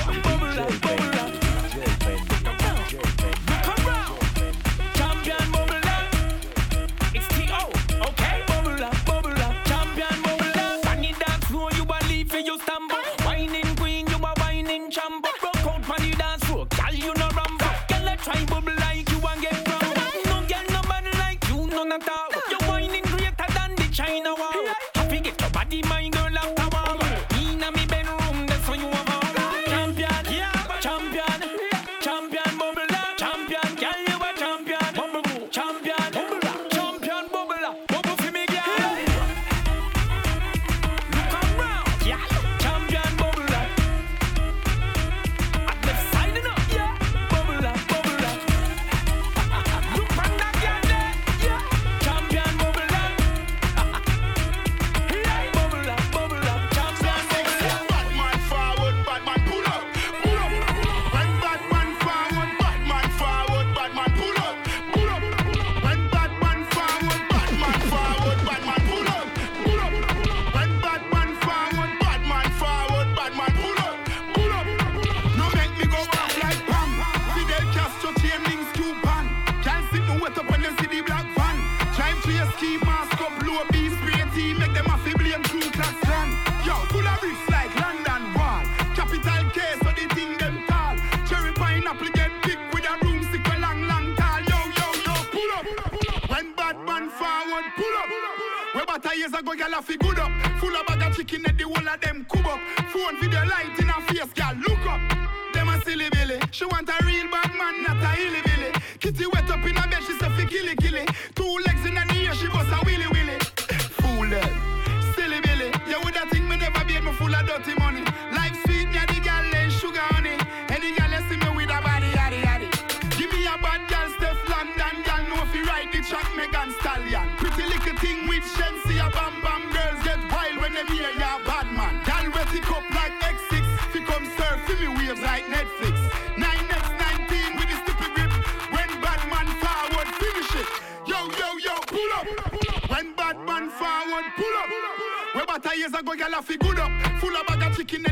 years ago, girl, I feel good up. Full of bag of chicken at the whole of them cube up. Phone video light Netflix. 9x19 with the stupid grip. When bad man forward, finish it. Yo yo yo, pull up. When bad man forward, pull up. We about years ago, I fi good up. Full of bag of chicken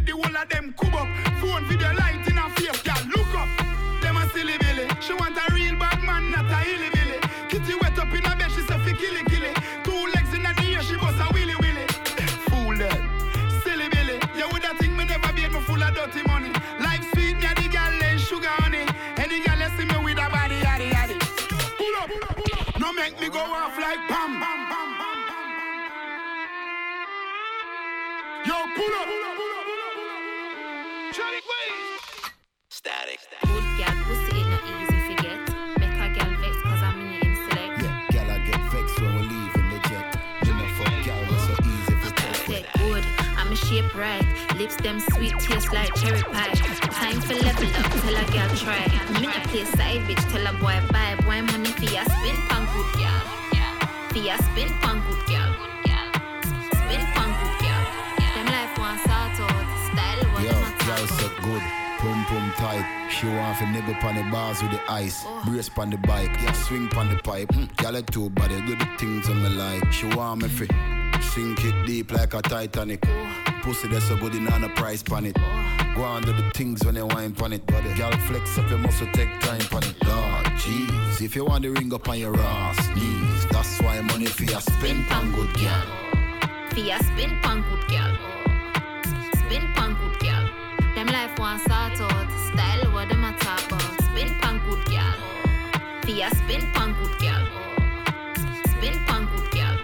pull up. Charlie Static. Good gal, pussy ain't no easy to get. Make a gal vex cause I'm in him select. Yeah, gal, I get vexed when we leave in the jet. You know, fuck gal, was so easy for test. Say good, I'm a shape right. Lips them sweet, taste like cherry pie. Time for level up, tell a gal try. Me no play side bitch, tell a boy bye. Boy money for ya spin pan good gal. For ya spin pan a talk set good. Pum pum tight. She want to nibble pon the bars with the ice. Brace pon the bike. Yeah, swing pon the pipe. Mm, gal a two body. Do the things on me like. She want me free. Sink it deep like a Titanic. Pussy that's so good, in on a price pon it. Go on do the things when you wine pon it. But gal flex up your muscle, take time pon it. Lord, jeez. If you want the ring up on your ass, knees. That's why money for your spend pon good gal. For ya spin pan good gal. Them life one sort out. Oh, style what them a talk about. Spin pan good gal. For ya spin pan good gal. Spin pan good gal.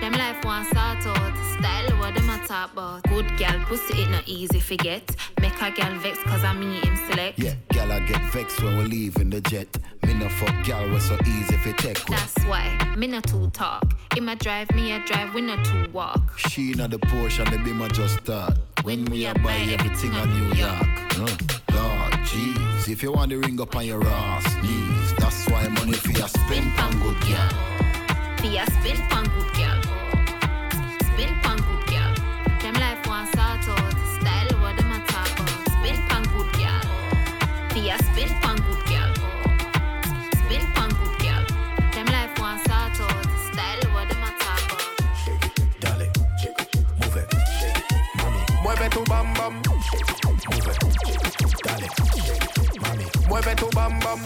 Them life one sort out. Oh, style what them a talk about. Good gal, pussy it not easy forget. Make a gal vex cause I me him select. Yeah, gal, I get vexed when we leave in the jet. Me no fuck gal, was so easy if for take. That's why me no too talk. Him a drive, me a drive, we no too walk. She not the Porsche and the I just start. When we a buy everything on New York. Uh, Lord, jeez, if you want the ring up on your ass, knees. That's why money for your spend pan good gal. For ya spin pan good gal. Mami, mueve tu bam bam,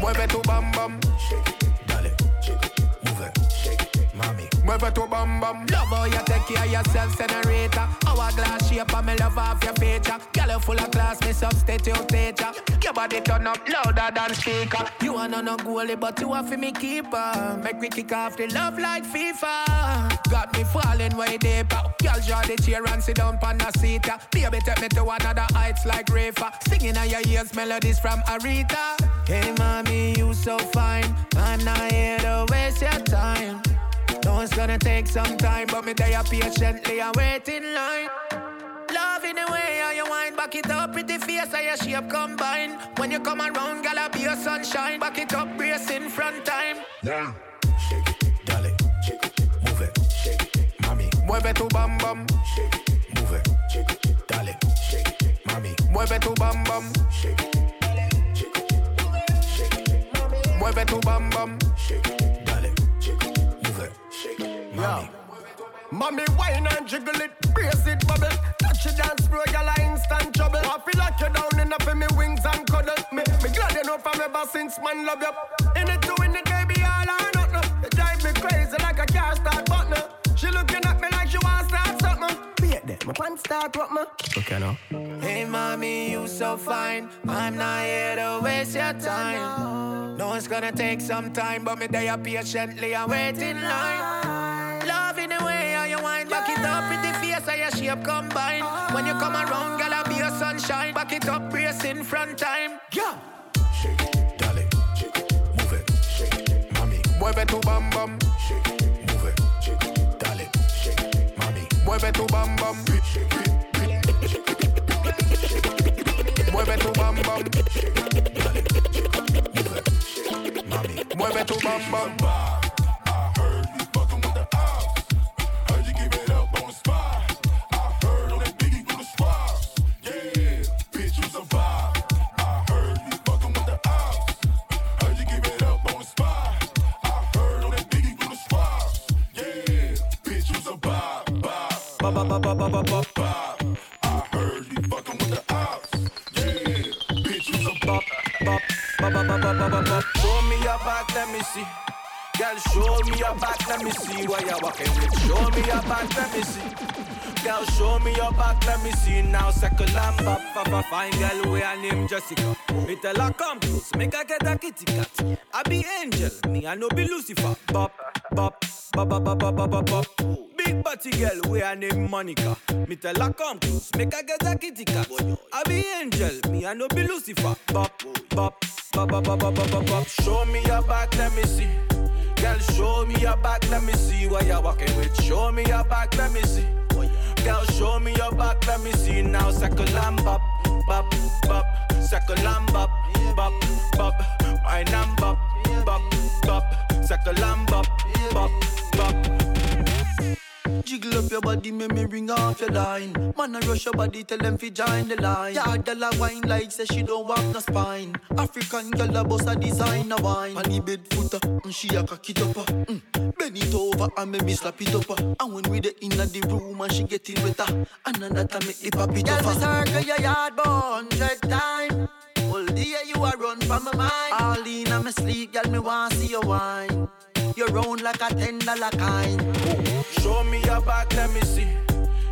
mueve tu bam bam, mami, mueve tu bam bam. Love how you take care of yourself, generator. Hourglass shape, and me love off your feature. Girl, you full of class, me substitute teacher. Your body turn up louder than speaker. You are not no goalie, but you are for me keeper. Make me kick off the love like FIFA. Got me falling way deeper. Girl, draw the chair and sit down on the seat. Baby, take me to another heights like Rafa. Singing on your ears melodies from Aretha. Hey, mommy, you so fine. I'm not here to waste your time. Know it's gonna take some time, but me there patiently and wait in line. Love in the way how you wind back it up, pretty face how your shape combine. When you come around, gal, be your sunshine. Back it up, brace in front time. Yeah. Shake it, dale, shake it, move it, mami, mueve tu bam bam, shake it, move it, shake it, dale, mami, mueve tu bam bam, shake it, dale, shake it, move it, shake it, mommy. mueve tu bam bam, mami. Mommy wine and jiggle it, brace it, bubble. Touch it dance floor, y'all are instant trouble. I feel like you down enough in me wings and cuddle. Me, me glad you know from ever since man love you. In it, doing it, baby, all or nothing. You drive me crazy like a car start button. She looking at me like she wants start something. Wait there, my pants start what ma? Okay now. Hey mommy, you so fine. I'm not here to waste your time. No, it's gonna take some time, but me there patiently and wait in line. Love in the way how you wind back it up with the face and your shape combine. When you come around, girl, I'll be your sunshine. Back it up, brace in front time. Yeah. Shake it, dale, shake it, move it, shake it, mommy. Mueve tu bam bam. Mueve, dale. Shake it, mommy. Mueve tu bam bam. Mueve tu bam bam. You better shake mommy mueve tu bam bam. Let me see where you're walking with. Show me your back, let me see. Girl, show me your back, let me see now. Circle and bop, pop fine girl, we her name Jessica. Me tell her come close, make her get a kitty cat. I be angel, me I no be Lucifer. Bop, bop, bop, bop, bop, bop, bop, bop. Big body girl, we her name Monica. Me tell her come close, make her get a kitty cat. I be angel, me I no be Lucifer. Bop, bop, bop, bop, bop, bop, bop, bop. Show me your back, let me see. Girl, show me your back, let me see what you're walking with. Show me your back, let me see. Girl, show me your back, let me see now. Circle and bop, bop, bop. Circle and bop, bop, bop. Wine and bop, bop, bop. Circle and bop, bop, bop. Jiggle up your body, make me ring off your line. Man, I rush your body, tell them fi join the line. Yeah, dollar wine like say she don't want no spine. African girl a boss a designer wine. On the bed footer, and she a cock it up. uh, Mm. Bend it over and make me slap it up. uh. And when we the inna the room and she get it wetter, that I make the pop it Girl, up. me uh. circle your yard hundred time. All day you a run from my mind. All in my sleep, girl, me want see you wine. You round like a ten dollar kind. Show me your back, let me see.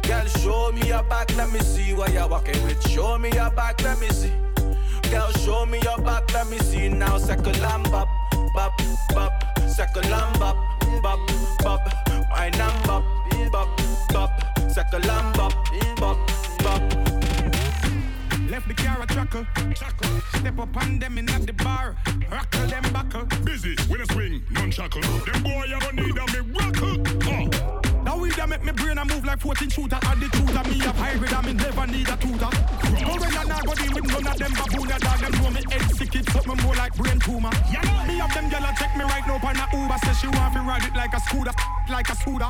Girl, show me your back, let me see what you're walking with. Show me your back, let me see. Girl, show me your back, let me see now. Circle and bop, bop, bop. Circle and bop, bop, bop. Wine and bop, bop, and bop, bop, bop. Left the car a chuckle. Step up on them in at the bar. Rockle them buckle. Busy, when I swing, non shackle. Them boy, you gonna need a miracle. Uh. Now we that make me brain a move like 14 shooter? Add the tutor, me up hybrid and me never need a tutor. Go when I not go deal with none of them baboon ya dog. Them know me head sick, it something more like brain tumor. Me up them gyal check me right now on a Uber. Say she want to ride it like a scooter, like a scooter.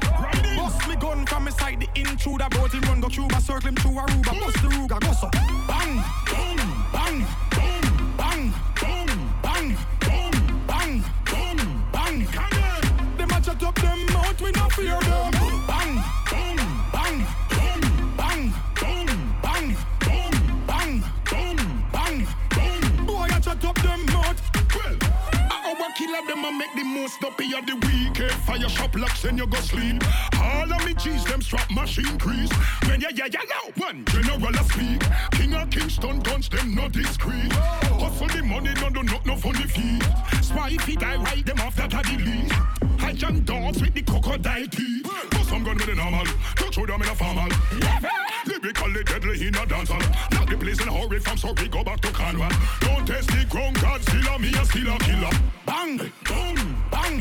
Bust me gun from me side, the intruder. Boat him run go Cuba, circle him through Aruba. Bust the Ruger, go so. Bang, boom, bang, most up of the week. Eh, Fire shop locks and you go sleep. All of me cheese them strap machine crease. When ya ya ya now one general a speak. King of Kingston guns them not discreet. Hustle the money no do not no funny feet. Spy he die right them off that I lead. I young dogs with the crocodile teeth. But some gun with the normal. Don't show them in a formal. Lyrically deadly in a dancehall. Not the place in a hurry from sorry go back to Canada. Don't test the ground, God still a me a still a killer. Bang, boom,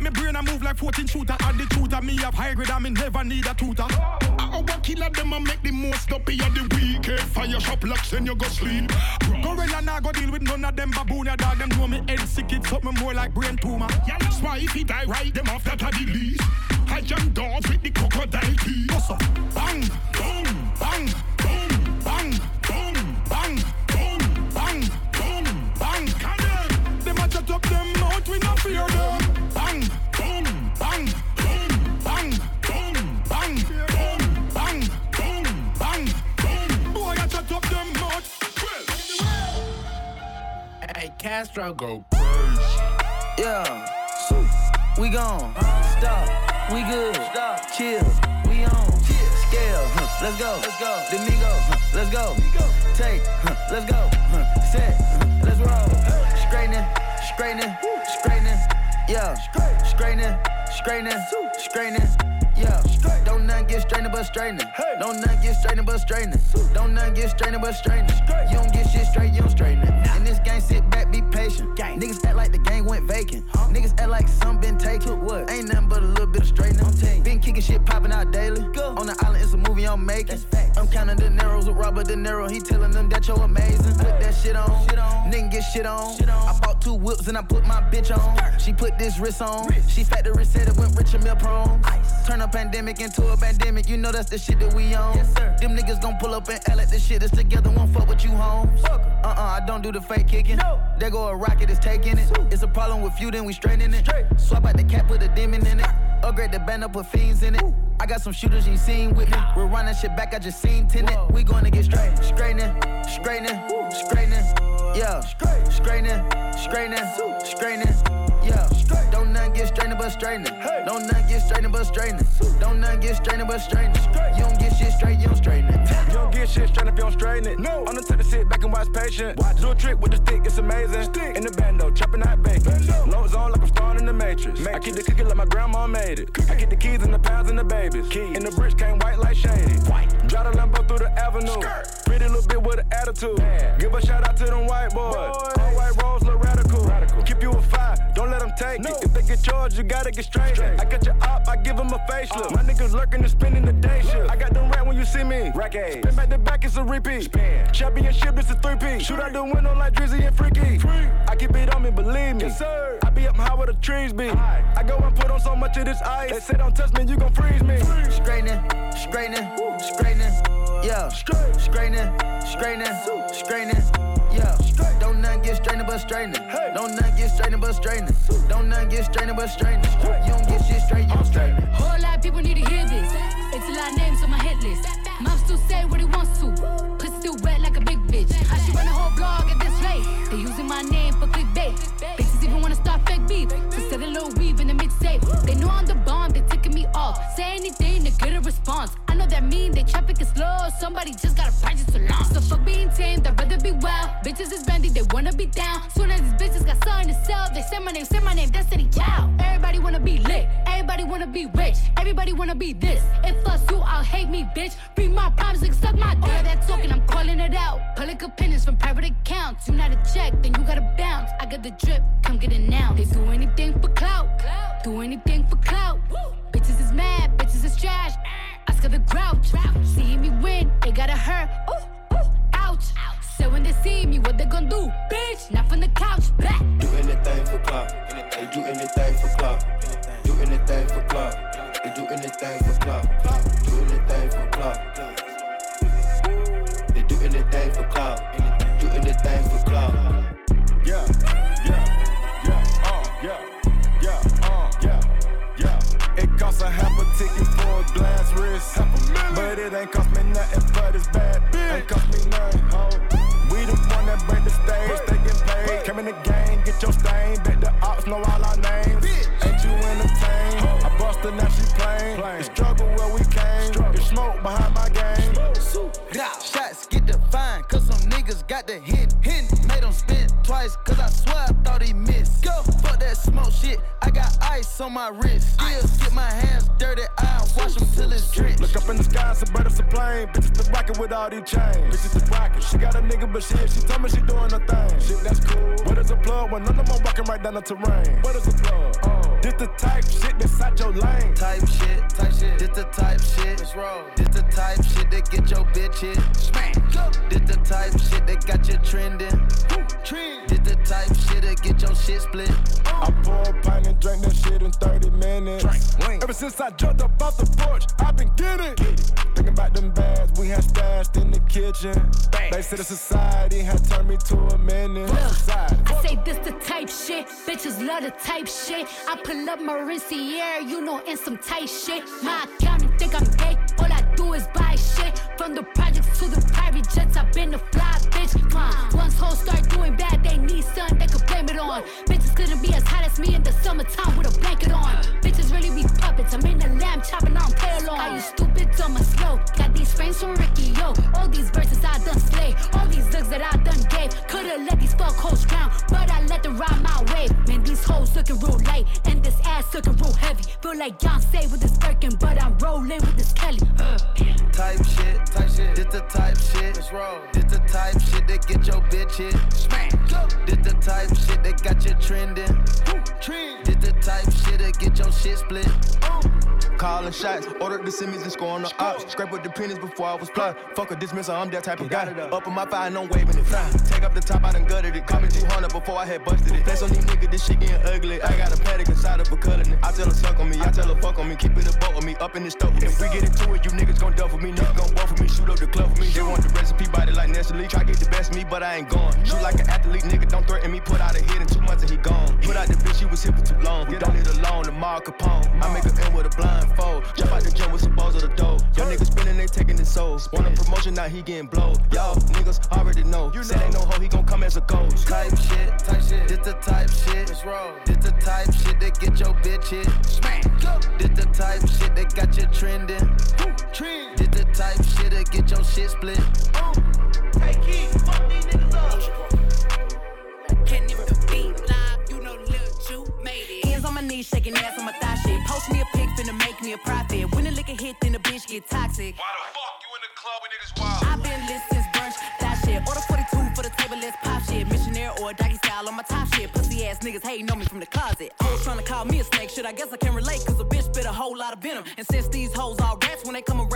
make me brain a move like 14 shooter Add the tutor, me up high grade and me never need a tutor I Our killer them a make the most up of the week. Eh, Fire shop locks and you go sleep. Gorilla nah go deal with none of them baboon dog Them know me head sick, it's something more like brain tumor Spy if he die right, them off that a the least. I young dogs with the crocodile teeth. Up? Bang, bang, Astro go crazy. Yeah, we gone. Stop, we good. Stop, chill, we on. Scale, huh, let's go. Let's go. Domingo, huh, let's go. Take, huh, let's go. Set, let's roll. Straightening, straightening, straightening. Yeah, straightening, straightening, straightening. Yeah, don't nothing get strained but straightening. Don't nothing get strained but straightening. Don't nothing get strained but straightening. You don't get shit straight, you don't straighten it. In this game, sit back, be patient. Gang. Niggas act like the game went vacant. Niggas act like some been taken. What? Ain't nothing but a little bit of straightening. Been kicking shit popping out daily. On the island, it's a movie I'm making. I'm counting the narrows with Robert De Niro. He telling them that you're amazing. Put that shit on. Nigga get shit on. I bought two whips and I put my bitch on. She put this wrist on. She factory said it went rich and meal prone. Turn a pandemic into a pandemic. You know that's the shit that we on. Yes, sir. Them niggas gon' pull up and L at this shit is together. Won't fuck with you, homes. Uh uh, I don't do the fake kicking. No. There go a rocket, is taking it. It's a problem with you, then we straightening it. Straight. Swap out the cap, put a demon in it. Upgrade the band up, put fiends in it. I got some shooters you seen with me. We're running shit back, I just seen tenant. We gonna get straight. Straightening, straightening, straightening. Yeah. Straightening, straightening, straightening. Yeah. Nothing get straightening but straightening. Don't nothing get straightening but straightening. Don't nothing get straightening but straightening. You don't get shit straight, you don't straighten it. You don't get shit straight if you don't straighten it. No. I'm the type to sit back and watch patient. Watch. Do a trick with the stick, it's amazing. Stick. In the bando, chopping out bacon. Loads on like I'm starring in the Matrix. Matrix. I keep the cookie like my grandma made it. Cookie. I get the keys and the pounds and the babies. Keys. And the bricks came white like shady. White. Drive the Lambo through the avenue. Skirt. Pretty little bit with an attitude. Man. Give a shout out to them white boys. boys. All white rolls look radical. Radical. Keep you a fire, don't let them take no. it. If they get charged, you gotta get straight. straight. I got your op, I give them a facelift. Uh. My niggas lurking and spending the day shift. I got them rat when you see me. Rack Spin back to back, it's a repeat. Spin. Championship, it's a three-piece. Shoot out the window like Drizzy and Freaky. Free. I keep it on me, believe me. Yes, sir. I be up high where the trees be. Aye. I go and put on so much of this ice. They say don't touch me, you gon' freeze me. Straightening, straightening, straightening. Yeah. Straightening, straightening, straightening. Yeah. Don't nothing get straightening but straightening. Don't nothing get straightening but straightening. Don't nothing get straightening but straightening. You don't get shit straight, you don't straighten. Whole lot of people need to hear this. It's a lot of names on my hit list. Mom still say what he wants to. Pussy still wet like a big bitch. I should run a whole blog at this rate. They using my name for clickbait. Bitches even wanna start fake beef. Sell a little weave in the mixtape. They know I'm the bomb, they ticking me off. Say anything to get a response. I know that mean they traffic is slow. Somebody just gotta purchase to launch. So for being tame, I'd rather be wild. Bitches is bendy, they wanna be down. Soon as these bitches got something to sell, they say my name, say my name, Destiny Child. Everybody wanna be lit, everybody wanna be rich, everybody wanna be this. If us you, I'll hate me, bitch. Free my problems, like suck my dick. All that talking, I'm calling it out. Public opinions from private accounts. You not a check, then you gotta bounce. I got the drip, come get it now. They do anything for clout, do anything for clout. Bitches is mad, bitches is trash. Oscar the grouch. See me win, they gotta hurt. Ooh, ooh, ouch. So when they see me, what they gon' do? Bitch, not from the couch. Back. Do anything for clout. They do anything for clout. Do anything for clout. They do anything for clout. Do anything for clout. They do anything for clout. Do anything for clout. Yeah, It costs a ticket for a glass wrist, but it ain't cost me nothing but it's bad. bitch. Ain't cost me nothing, ho. We the one that break the stage, they get paid. Come in the game, get your stain. Bet the ops know all our names. Ain't you entertained? I busted, now she plain. The struggle where we came. The smoke behind my game. Shots get defined, cause some niggas got the hint. hint. Twice, cause I swear I thought he missed. Go, fuck that smoke shit. I got ice on my wrist. Still get my hands dirty, I wash them till it's drenched. Look up in the sky, a bird, it's a plane. Bitches the rocket with all these chains. Bitches the rocket. She got a nigga, but shit, she told me she doing her thing. Shit, that's cool. What is a plug when none of them walking right down the terrain? What is a plug? Oh. This the type shit that's out your lane. Type shit, type shit. This the type shit. Let's roll. This the type shit that get your bitch hit. Smack. Go. This the type shit that got you trending. Trend. This the type shit that get your shit split. Uh. I pour a pint and drink that shit in 30 minutes. Drink. Ever since I jumped up off the porch, I've been getting. it Thinking about them bags we had stashed in the kitchen. They said the society had turned me to a menace. Society. I say this the type shit. Bitches love the type shit. I pull up my Mauricio, you know, in some tight shit. My accountant think I'm gay. All I do is from the projects to the private jets, I've been a fly bitch. Uh, once hoes start doing bad, they need something they could blame it on. Bitches couldn't be as hot as me in the summertime with a blanket on. Bitches really be puppets. I'm in the lamb chopping on pay along. Are you stupid? Dumb or slow? Got these frames from Ricky, yo. All these verses I done slay. All these looks that I done gave. Could've let these fuck hoes drown, but I let them ride my way. Man, these hoes looking real light, and this ass looking real heavy. Feel like Beyonce with this Birkin, but I'm rolling with this Kelly. Uh. Type shit, type shit. This the type shit. Let's roll. This the type shit that get your bitch hit. Smack. This the type shit that got you trending. Trend. This the type shit that get your shit split. Oh. Calling shots, ordered the semis and scoring the ops. Scrape with the pennies before I was plot. Fuck a dismissal, I'm that type of guy. Up in my fire, no waving it. Fly. Take up the top, I done gutted it. Call me 200 before I had busted it. Flex on these niggas, this shit getting ugly. I got a paddock inside of a cutting it. I tell her suck on me, I tell her fuck on me. Keep it a boat with me, up in the stove. If we get into it, you niggas gon' duff for me. Niggas gon' buff for me, shoot up the club for me. They want the recipe, body like Nestle. Try get the best of me, but I ain't going. Shoot like an athlete, nigga, don't threaten me. Put out a hit in two months and he gone. Put out the bitch, she was here for too long. We don't need a loan, the Mar Capone. I make her end with a blindfold. Jump out the gym with some balls of the dough. Y'all niggas spinning, they taking his souls. Want a promotion, now he getting blowed. Y'all niggas already know. You Said ain't no hoe, he gon' come as a ghost. Type shit, type shit. This the type shit. Let's roll. This the type shit that get your bitch hit. Smack. This the type shit that got you trending. Trend. This the type shit that get your shit split. Hey, Keith, fuck these niggas up. Can if the beat live, you know Lil Ju made it. Hands on my knees, shaking ass on my thigh shit. Post me a pic, finna make me a profit. When the liquor hit, then the bitch get toxic. Why the fuck you in the club with niggas wild? I've been lit since brunch, that shit. Order 42 for the table, let's pop shit. Missionaire or doggy style on my top shit. Pussy ass niggas hating on me from the closet. Hoes trying to call me a snake, shit. I guess I can relate, cause a bitch spit a whole lot of venom. And since these hoes all rats, when they come around me,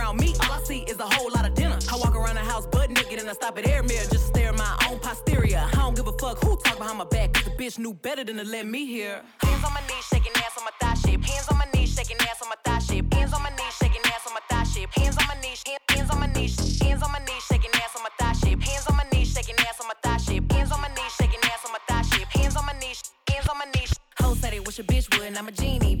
all I see is a whole lot of dinner. I walk around the house butt naked and I stop at air mirror just to stare at my own posterior. I don't give a fuck who talk behind my back, cause the bitch knew better than to let me hear. Hands on my knees, shaking ass on my thigh shape. Hands on my knees, shaking ass on my thigh shape. Hands on my knees, shaking ass on my thigh shape. Hands on my knees, hands on my knees, hands on my knees, shaking ass on my thigh shape. Hands on my knees, shaking ass on my thigh shape. Hands on my knees, shaking ass on my thigh shape. Hands on my knees, hands on my knees. Hoes say they wish a bitch would, and I'm a genie.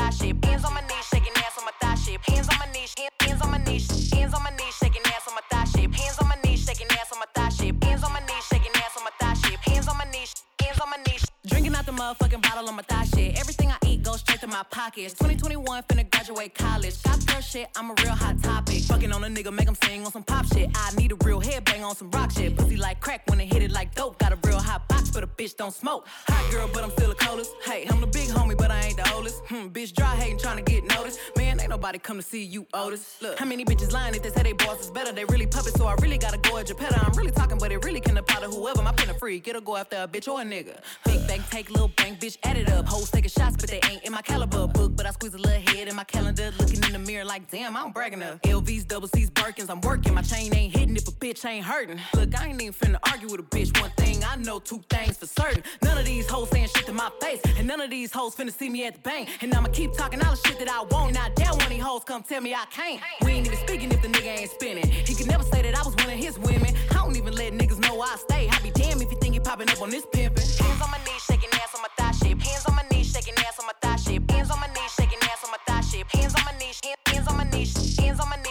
hands on my knees, hands on my knees, shaking ass on my thigh shape. Hands on my knees, shaking ass on my thigh shape. Hands on my knees, shaking ass on my thigh shape. Hands on my knees, hands on my knees. Drinking out the motherfucking bottle on my thigh shit. Everything I eat to my pockets. 2021, finna graduate college. Got girl shit, I'm a real hot topic. Fucking on a nigga, make him sing on some pop shit. I need a real headbang on some rock shit. Pussy like crack when it hit it like dope. Got a real hot box, but a bitch don't smoke. Hot girl, but I'm still a coldest. Hey, I'm the big homie, but I ain't the oldest. Hmm, bitch dry hating, trying to get noticed. Man, ain't nobody come to see you, Otis. Look, how many bitches lying if they say they boss is better? They really puppets, so I really gotta go at your petter. I'm really talking, but it really can apply to whoever. My pen a freak, it'll go after a bitch or a nigga. Big bank, take little bank, bitch, add it up. Hoes taking shots, but they ain't in my caliber book. But I squeeze a little head in my calendar, looking in the mirror like, damn, I'm bragging up. LVs, double C's, Birkins, I'm working. My chain ain't hitting if a bitch ain't hurting. Look, I ain't even finna argue with a bitch. One thing I know, two things for certain. None of these hoes saying shit to my face, and none of these hoes finna see me at the bank. And I'ma keep talking all the shit that I want. Now, damn, when these hoes come tell me I can't. We ain't even speaking if the nigga ain't spinning. He could never say that I was one of his women. I don't even let niggas know I stay. I be damn if you think you popping up on this pimpin'. Hands on my knees, shaking ass on my thigh shape. Hands on my knees, shaking ass on my hands on my knees,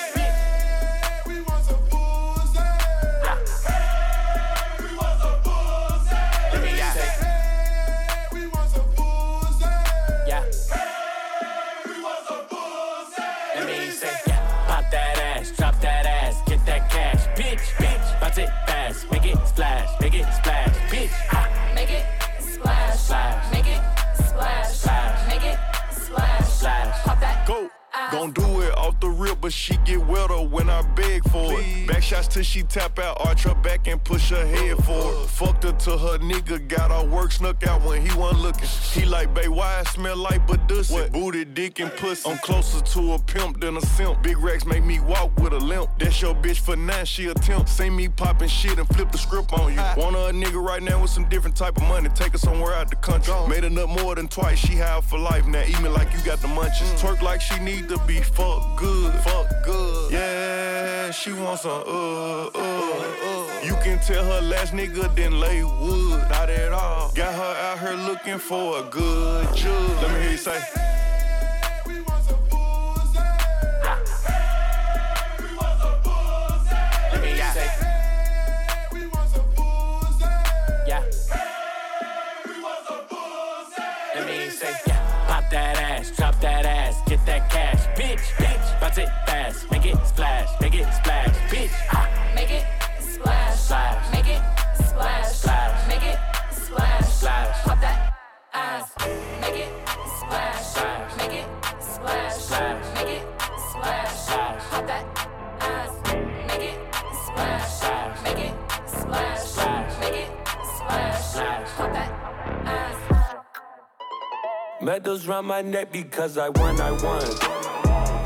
But she get wetter when I beg for it. Back shots till she tap out, arch her back and push her head forward. Fucked her till her nigga got her work snuck out when he wasn't looking. He like, babe, why I smell like Badussy? Booty, dick, and pussy. I'm closer to a pimp than a simp. Big racks make me walk with a limp. That's your bitch for now, she a temp. See me popping shit and flip the script on you. Want her a nigga right now with some different type of money. Take her somewhere out the country. Made enough more than twice, she high for life. Now eat me like you got the munchies. Twerk like she need to be fuck good, fuck good. Yeah, she wants some uh, uh, uh. You can tell her last nigga didn't lay wood, not at all. Got her out here looking for a good judge. Let me hear you say. Bounce it fast, make it splash, make it splash, bitch. Ah. Make it splash. Splash. Make it splash. Splash. Make it splash. Splash. Pop that ass. Make it splash. Splash. Make it splash. Splash. Make it splash. Splash. Pop that ass. Make it splash. Splash. Make it splash. Splash. Make it splash. Splash. Pop that ass. Medals round my neck because I won, I won.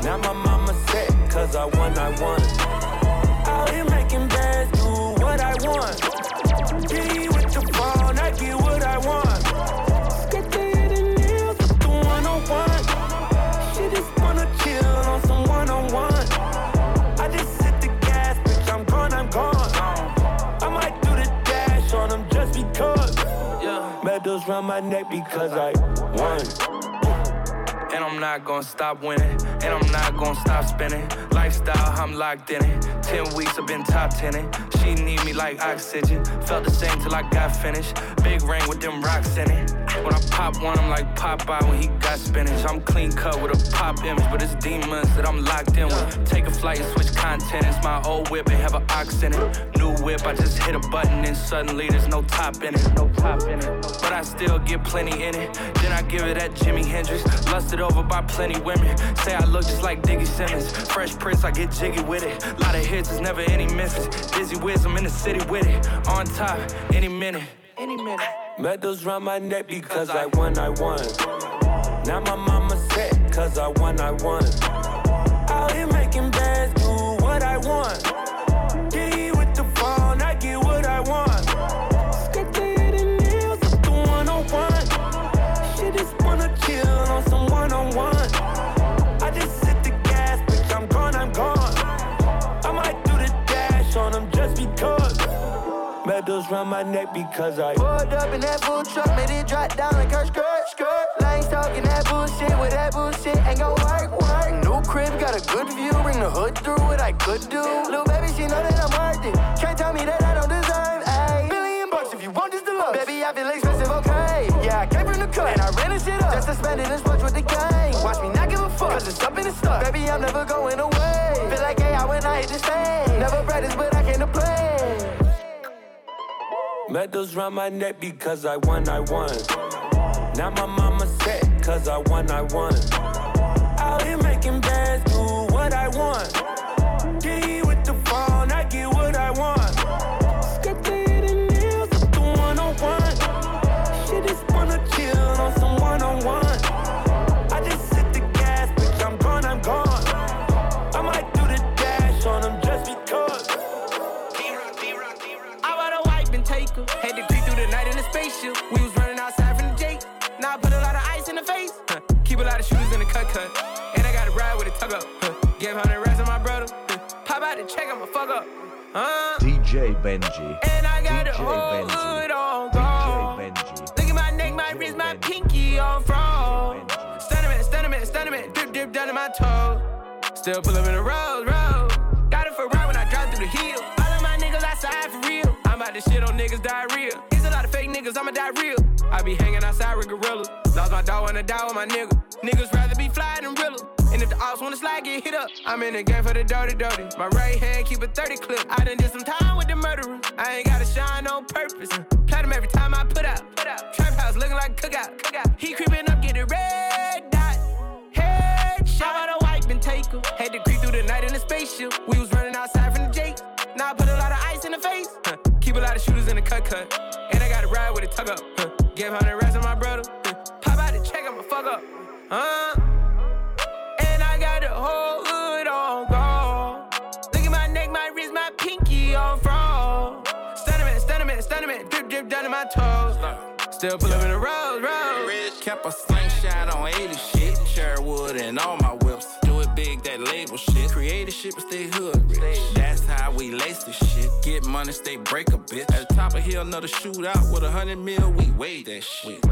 Now my set, cause I won, I won. Out here making bands, do what I want. G with the phone, I get what I want. Skate the hit and nails with the 101. She just wanna chill on some one on one. I just hit the gas, bitch, I'm gone, I'm gone. I might do the dash on them just because. Medals round my neck because I won. I'm not gonna stop winning. And I'm not gonna stop spinning. Lifestyle, I'm locked in it. Ten weeks, I've been top tenning. She need me like oxygen. Felt the same till I got finished. Big ring with them rocks in it. When I pop one, I'm like Popeye when he got spinach. I'm clean cut with a pop image, but it's demons that I'm locked in with. Take a flight and switch content. It's my old whip and have an ox in it. New whip, I just hit a button and suddenly there's no top in it. No top in it. But I still get plenty in it. Then I give it at Jimi Hendrix. Lusted over by plenty women. Say I look just like Diggy Simmons. Fresh Prince, I get jiggy with it. Lot of hits, there's never any misses. Dizzy Wiz, I'm in the city with it. On top, any minute. Any minute. Medals round my neck because I won, I won. Now my mama set, cause I won, I won. Out here making bands, do what I want. Medals round my neck because I Pulled up in that bull truck, made it drop down like her skirt, skirt. Lanes talking that bullshit with that bullshit ain't gon' work, work. New crib, got a good view, bring the hood through what I could do. Little baby, she know that I'm worth it. Can't tell me that I don't deserve a billion bucks if you want this deluxe. Baby, I feel expensive, okay? Yeah, I came from the cut and I ran this shit up just to spend it and splurge with the gang. Watch me not give a fuck, cause it's up in the stuff. Baby, I'm never going away. Feel like AI when I hit the stage. Never practice, but I came to play. Medals round my neck because I won, I won. Now my mama set, cause I won, I won. Out here making bands, do what I want. In. We was running outside from the Jake. Now I put a lot of ice in the face. Huh. Keep a lot of shooters in the cut cut. And I got to ride with a tug up. Huh. Gave 100 rats to my brother. Huh. Pop out the check, I'ma fuck up. Uh. DJ Benji. And I got DJ the whole Benji. hood on DJ. Benji. Look at my neck, my wrist, my pinky on front. Stunning man, stunning man, stunning man. Drip, drip down to my toes. Still pull up in the road, road. Got it for ride when I drive through the hill. All of my niggas outside for real. I'm about to shit on niggas diarrhea. Niggas, I'ma die real. I be hanging outside with gorillas. Lost my dog wanna die with my nigga. Niggas rather be fly than realer. And if the ops wanna slide, get hit up. I'm in the game for the dirty, dirty. My right hand keep a 30 clip. I done did some time with the murderers. I ain't gotta shine on purpose. Platinum every time I put out. Put out. Trap house looking like cookout. cookout. He creeping up, get a red dot. Head shot. How about a wipe and take her? Had to creep through the night in a spaceship. We was running outside from the Jake. Keep a lot of shooters in the cut cut. And I got to ride with a tug up. Huh. Give 100 rats to my brother. Huh. Pop out the check, I'ma fuck up. Uh. And I got the whole hood on gold. Look at my neck, my wrist, my pinky on front. Stunning man, stunning man, stunning man. Drip, drip down to my toes. Still pull up in the road, road. Kept a slingshot on 80 shit. Sherwood and all my whips. Do it big, that label shit. Creative shit, but stay hood rich. That's how we lace this shit. Get money, stay break a bitch. At the top of hill, another shootout with a hundred mil. We weigh that shit.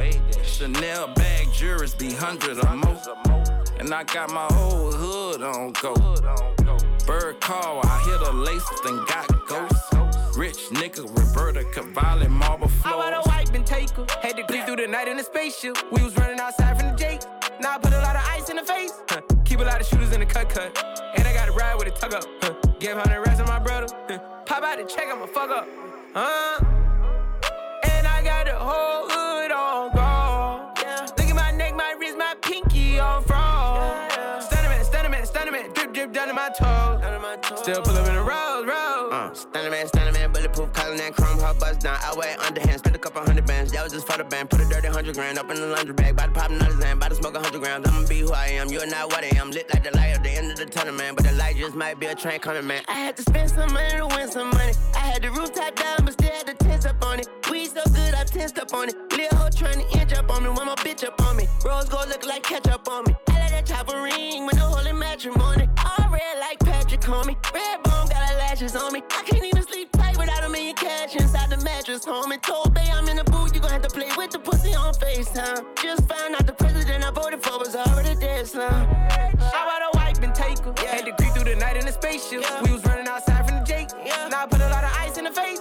Chanel bag jurors be hundred or more. And I got my whole hood on go. Bird call, I hit a lace, then got ghosts. Rich nigga, Roberto Cavalli, marble How I floors. a wipe and take her? Had to creep through the night in a spaceship. We was running outside from the Jake. Now I put a lot of ice in the face. Huh. Keep a lot of shooters in the cut cut. And I got to ride with a tug up. Huh. Give 100 rats to my brother. Huh. Pop out the check, I'ma fuck up. Uh. And I got the whole hood on gold. Look at my neck, my wrist, my pinky on Drip, drip down to my toes. Still pull up in the road, road. Uh, Stunning man, stunning man, bulletproof, calling that chrome, hot buzz down. I weigh underhand, spend a couple hundred bands. That was just for the band. Put a dirty hundred grand up in the laundry bag. About to pop another Zan, about to smoke a hundred grams. I'ma be who I am, you're not what I am. Lit like the light at the end of the tunnel, man. But the light just might be a train coming, man. I had to spend some money to win some money. I had the rooftop down, but still had the up on it. Weed so good, I tensed up on it. Little hoe trying to inch up on me, want my bitch up on me. Rose gold look like ketchup on me. I let that chopper ring with no holy matrimony. All red like Patrick me. Red bone got her lashes on me. I can't even sleep tight without a million cash inside the mattress, homie. Told Bay I'm in the booth, you gon' have to play with the pussy on FaceTime. Just found out the president I voted for was already dead, slum. How about a wipe and take her? Had to creep through the night in a spaceship. We was running outside from the Jake. Now I put a lot of ice in the face.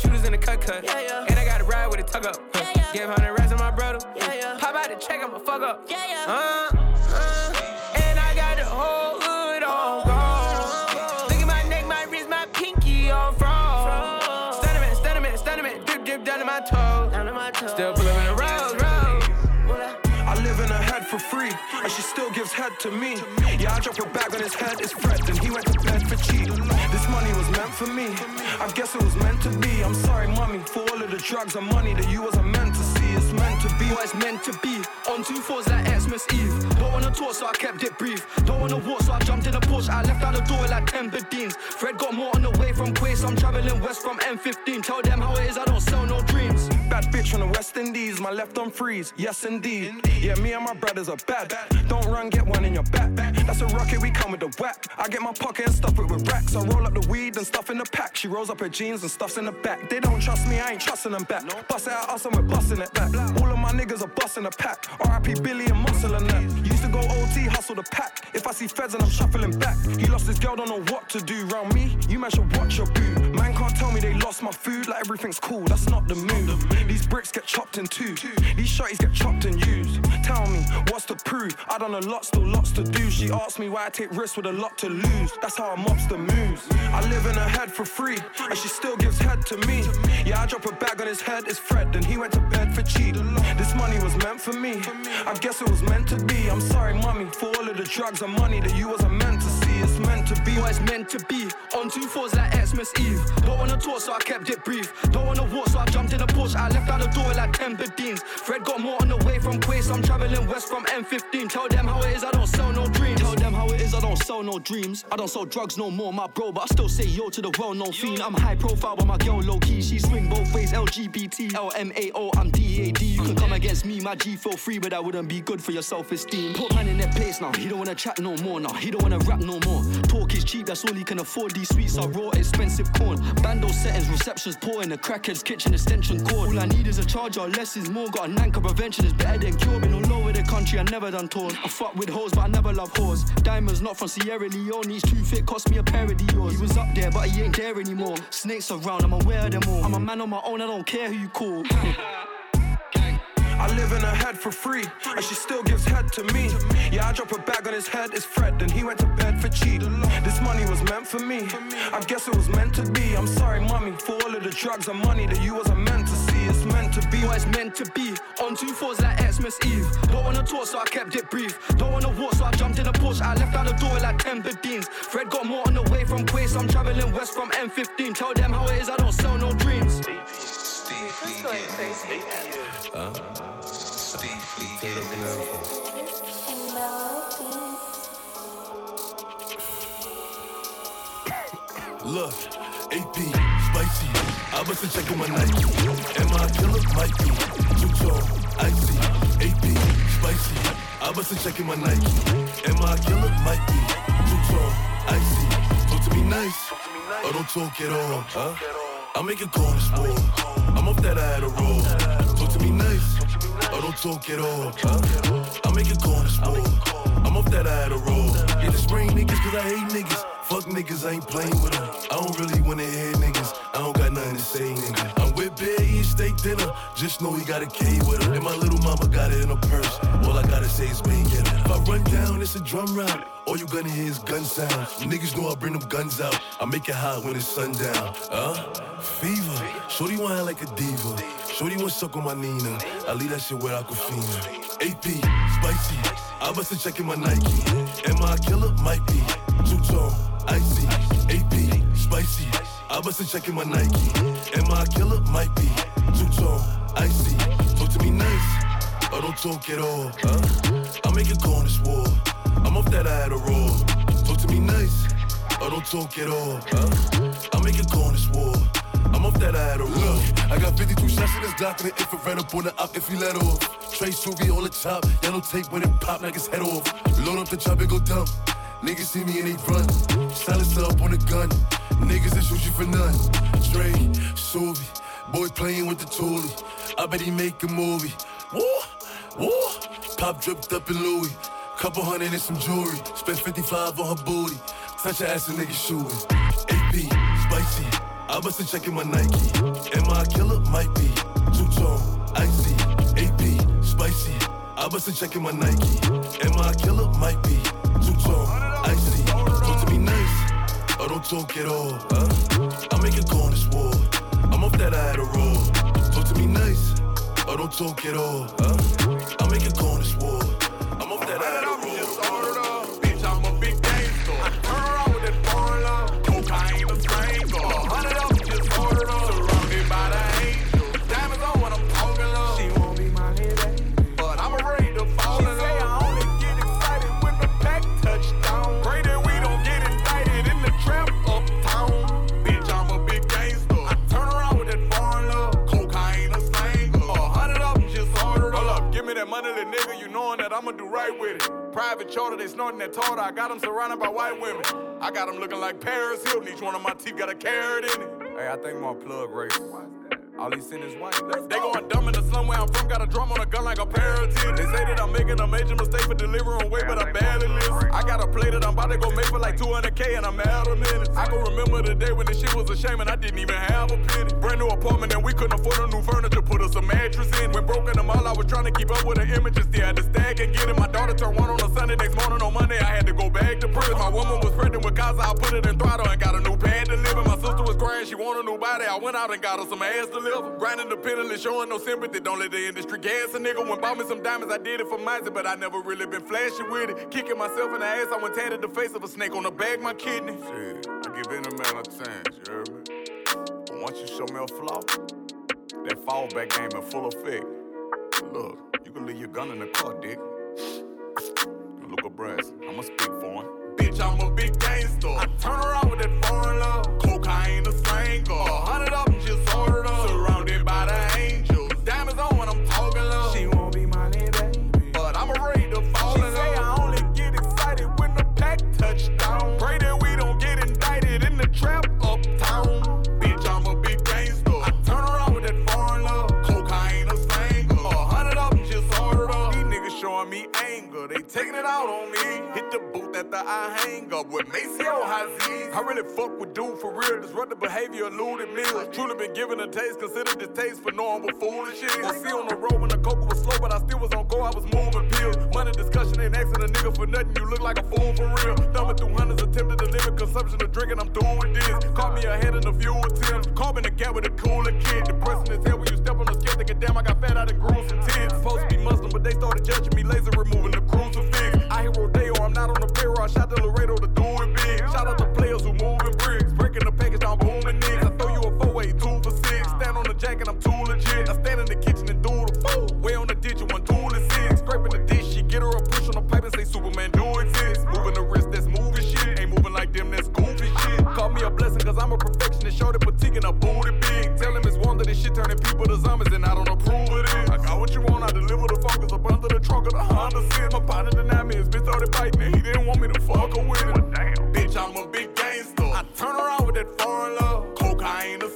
Shooters in the cut cut. And I got to ride with a tug up. Huh. Yeah, yeah. Give 100 rats to my brother. Yeah, yeah. Pop out the check, I'ma fuck up. Yeah Uh, uh, and I got the whole hood on gold. Look at my neck, my wrist, my pinky on front. Stunning man, stunning man, stunning man. Drip, drip down to my toes. Still pull up in the road, road. I live in her head for free, and she still gives head to me. Yeah, I drop a bag on his head, it's Fred, and he went to bed for cheap. Money was meant for me, I guess it was meant to be. I'm sorry, mommy, for all of the drugs and money that you wasn't meant to see. It's meant to be what it's meant to be. On two fours like Xmas Eve. Don't wanna talk, so I kept it brief. Don't wanna walk, so I jumped in a Porsche. I left out the door like 10 Bedines. Fred got more on the way from Quays, I'm traveling west from M15. Tell them how it is, I don't sell no dreams. Bad bitch from the West Indies, my left on freeze, yes indeed. Yeah, me and my brothers are bad. bad. Don't run, get one in your back. That's a rocket, we come with the whack. I get my pocket and stuff it with racks. I roll up the weed and stuff in the pack. She rolls up her jeans and stuffs in the back. They don't trust me, I ain't trusting them back. Bust it us and we're busting it back. All of my niggas are busting a pack. RIP Billy and Muscle and that. Used to go OT, hustle the pack. If I see feds and I'm shuffling back. He lost his girl, don't know what to do. Round me, you man should watch your boo. Man can't tell me they lost my food like everything's cool. That's not the move. These bricks get chopped in two. These shotties get chopped and used. Tell me, what's to prove? I done a lot, still lots to do. She asked me why I take risks with a lot to lose. That's how I a mobster moves. I live in her head for free, and she still gives head to me. Yeah, I drop a bag on his head, it's Fred, and he went to bed for cheap. This money was meant for me. I guess it was meant to be. I'm sorry, mommy, for all of the drugs and money that you wasn't meant to meant to be what it's meant to be. On two fours like Xmas Eve. Don't wanna talk, so I kept it brief. Don't wanna walk, so I jumped in a Porsche. I left out the door like 10 Bedines. Fred got more on the way from Quays, so I'm traveling west from M15. Tell them how it is, I don't sell no dreams. Tell them how it is, don't sell no dreams. I don't sell drugs no more, my bro, but I still say yo to the well known fiend. I'm high profile, but my girl low key. She swing both ways, LGBT, LMAO, I'm DAD. You can come against me, my G feel free, but that wouldn't be good for your self esteem. Put man in their place now, he don't wanna chat no more now, he don't wanna rap no more. Talk is cheap, that's all he can afford. These sweets are raw, expensive corn. Bando settings, receptions poor in the crackhead's kitchen extension cord. All I need is a charger, less is more. Got a nanker prevention is better than cure. Been all over the country, I never done tours. I fuck with hoes, but I never love whores. Diamonds not from Sierra Leone, these too fit, cost me a pair of Dior's. He was up there, but he ain't there anymore. Snakes around, I'm aware of them all. I'm a man on my own, I don't care who you call. I live in her head for free, and she still gives head to me. Yeah, I drop a bag on his head, it's Fred, and he went to bed for cheap. This money was meant for me, I guess it was meant to be. I'm sorry, mommy, for all of the drugs and money that you wasn't meant to meant to be what it's meant to be. On two fours like Xmas Eve. Don't wanna talk, so I kept it brief. Don't wanna walk, so I jumped in the Porsche. I left out the door like 10 15s. Fred got more on the way from Quay, so I'm traveling west from M15. Tell them how it is, I don't sell no dreams. Look, AP, spicy. I have checked my Nike. Am I a killer? Might be. Too tall, icy. AP, spicy. I must have checked my Nike. Am I a killer? Might be. Too tall, icy. Talk to me nice, or oh, don't talk at all, huh? I make it corner sport. I'm off that I had a roll. Talk to me nice, or oh, don't talk at all, huh? I make it corner sport. I'm off that I had a roll. Yeah, the spring niggas, cause I hate niggas. Fuck niggas, I ain't playing with them. I don't really wanna hear niggas. I don't got nothing to say, nigga. I'm with eating steak dinner. Just know he got a K with her. And my little mama got it in her purse. All I gotta say is bang her. If I run down, it's a drum round. All you gonna hear is gun sounds. Niggas know I bring them guns out. I make it hot when it's sundown. Huh? Fever. Shorty want like a diva. Shorty want suck on my Nina. I leave that shit where Aquafina. AP, spicy. I must have checking my Nike. Am I a killer? Might be. Too tall, icy. AP, spicy. I must have checking my Nike. Am I a killer? Might be. Too tall, icy. Talk to me nice, or don't talk at all. Huh? I make it corner war. I'm off that I a roll. Talk to me nice, or don't talk at all. Huh? I make it corner war. I'm off that I a roll. Look, I got 52 shots in this Glock and the infrared up on the up if he let off. Trey Suvi on the top, yellow tape when it pop, knock his head off. Load up the chop and go dumb. Niggas see me and they run. Silence up on the gun. Niggas that shoot you for none. Trey, Suvi, boy playing with the toolie. I bet he make a movie. Woo, woo. Pop dripped up in Louis. Couple hundred and some jewelry. Spent 55 on her booty. Touch her ass a nigga shooting. AP, spicy. I must have checking my Nike. Am I a killer? Might be. Too tall, icy. AP, spicy. I must have checking my Nike. Am I a killer? Might be. Too tall, icy. Talk to me nice, or don't talk at all. Huh? I make war. I'm off that I had a roll. Talk to me nice, or don't talk at all. Huh? I make it corner war. Right with it. Private charter, they snorting that tartar. I got them surrounded by white women. I got them looking like Paris Hilton. Each one of my teeth got a carat in it. Hey, I think my plug racist. All he sent is white. They going dumb in the slum where I'm from. Got a drum on a gun like a titties. They say that I'm making a major mistake for delivering weight, but I barely listen. I got a play that I'm about to go make for like 200k and I'm out of minutes. I can remember the day when this shit was a shame and I didn't even have a penny. Brand new apartment and we couldn't afford a new furniture. Put us a mattress in. When broken them all, I was trying to keep up with the images. Still had to stack and get it. My daughter turned one on a Sunday. Next morning on Monday, I had to go back to prison. My woman was pregnant with Casa. I put it in throttle and got a new pad to live in. My sister was crying. She wanted a new body. I went out and got her some ass to live. Grinding the independently, showing no sympathy. Don't let the industry gas a nigga. When bought me some diamonds, I did it for mine, but I never really been flashy with it. Kicking myself in the ass, I went tatted the face of a snake on the bag, my kidney. Shit, I give any man a chance, you heard me? But once you show me a flaw, that fallback game in full effect. Look, you can leave your gun in the car, dick. Look at brass, I'ma speak for him. Bitch, I'm a big gangster. I turn around with that foreign love. Cocaine, a strangle. A hundred of them just up. they taking it out on me. Hit the booth the I hang up with on high I really fuck with dude for real. Disruptive behavior eluded meals. Truly been given a taste. Consider this taste for normal foolish shit. I see on the road when the coca was slow, but I still was on go. I was moving pills. Money discussion ain't asking a nigga for nothing. You look like a fool for real. Thumbing through hundreds, attempted to limit consumption of drinking. I'm through with this. Caught me ahead in a few attempts. Caught me in the gap with a cooler kid. Depressing as hell when you step on the scale. Thinking, damn, I got fat out of grooves and tears. Supposed to be Muslim, but they started judging me. Laser removing the crucifix. I hear I'm not on the payroll. I shot the Laredo to do it big. Shout out to players who moving bricks. Breaking the package down, booming niggas. I throw you a four way, two for six. Stand on the jack and I'm too legit. I stand in the kitchen and do the food. Way on the ditch, one tool is six. Scraping the dish, she get her a push on the pipe and say Superman do exist. Moving the wrist, that's moving shit. Ain't moving like them, that's goofy shit. Call me a blessing, cause I'm a perfectionist. Shorty boutique and a booty big. Tell him it's wonder this shit turning people to zombies and I don't approve of it. I got what you want, I deliver the focus up under the trunk of the Honda Civic. My partner denied me, his bitch started biting and he didn't want me to fuck her with it. Oh, damn. Bitch, I'm a big gangster. I turn around with that foreign love. Cocaine a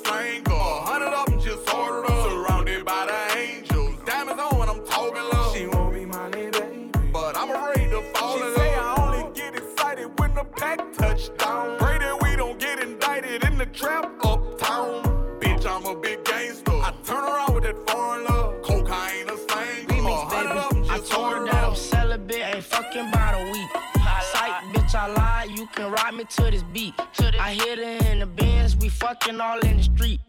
to this beat. I hit her in the bins, we fucking all in the street.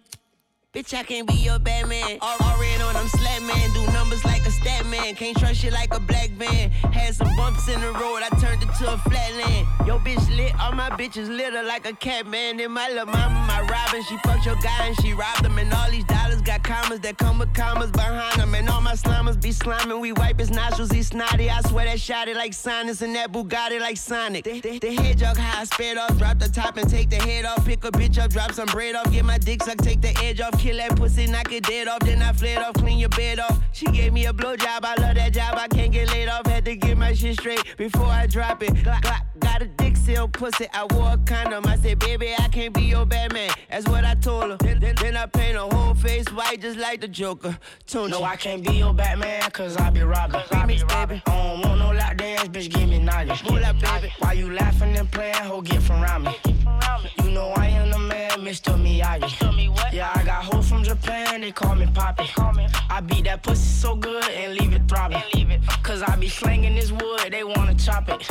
Bitch, I can't be your Batman. All, all red on them slat man. Do numbers like a stat man. Can't trust shit like a black van. Had some bumps in the road, I turned it to a flat land. Yo, bitch lit, all my bitches litter like a cat man. Then my little mama, my Robin, she fucked your guy and she robbed him. And all these dollars got commas that come with commas behind them. And all my slammers be sliming. We wipe his nostrils, he snotty. I swear that shot it like sinus and that Bugatti like Sonic. The, the, the hedgehog high, sped off, drop the top and take the head off. Pick a bitch up, drop some bread off, get my dick sucked, take the edge off, kill that pussy, knock it dead off. Then I fled off, clean your bed off. She gave me a blowjob, I love that job, I can't get laid off. Had to get my shit straight before I drop it. Glock, glock, got a dick seal pussy, I wore a condom. I said, baby, I can't be your Batman. That's what I told her. Then, then, then I paint her whole face white just like the Joker. Tunchi. No, I can't be your Batman, cause I be robbing. Remix, baby. I don't want no lap dance, bitch, give me knowledge. Pull up, baby. Why you laughing and playing, ho, get from around me. You know I am the man, Mr. Miyagi. Yeah, I got hoes from Japan, they call me Poppy. I beat that pussy so good and leave it throbbing. Cause I be slanging this wood, they wanna chop it.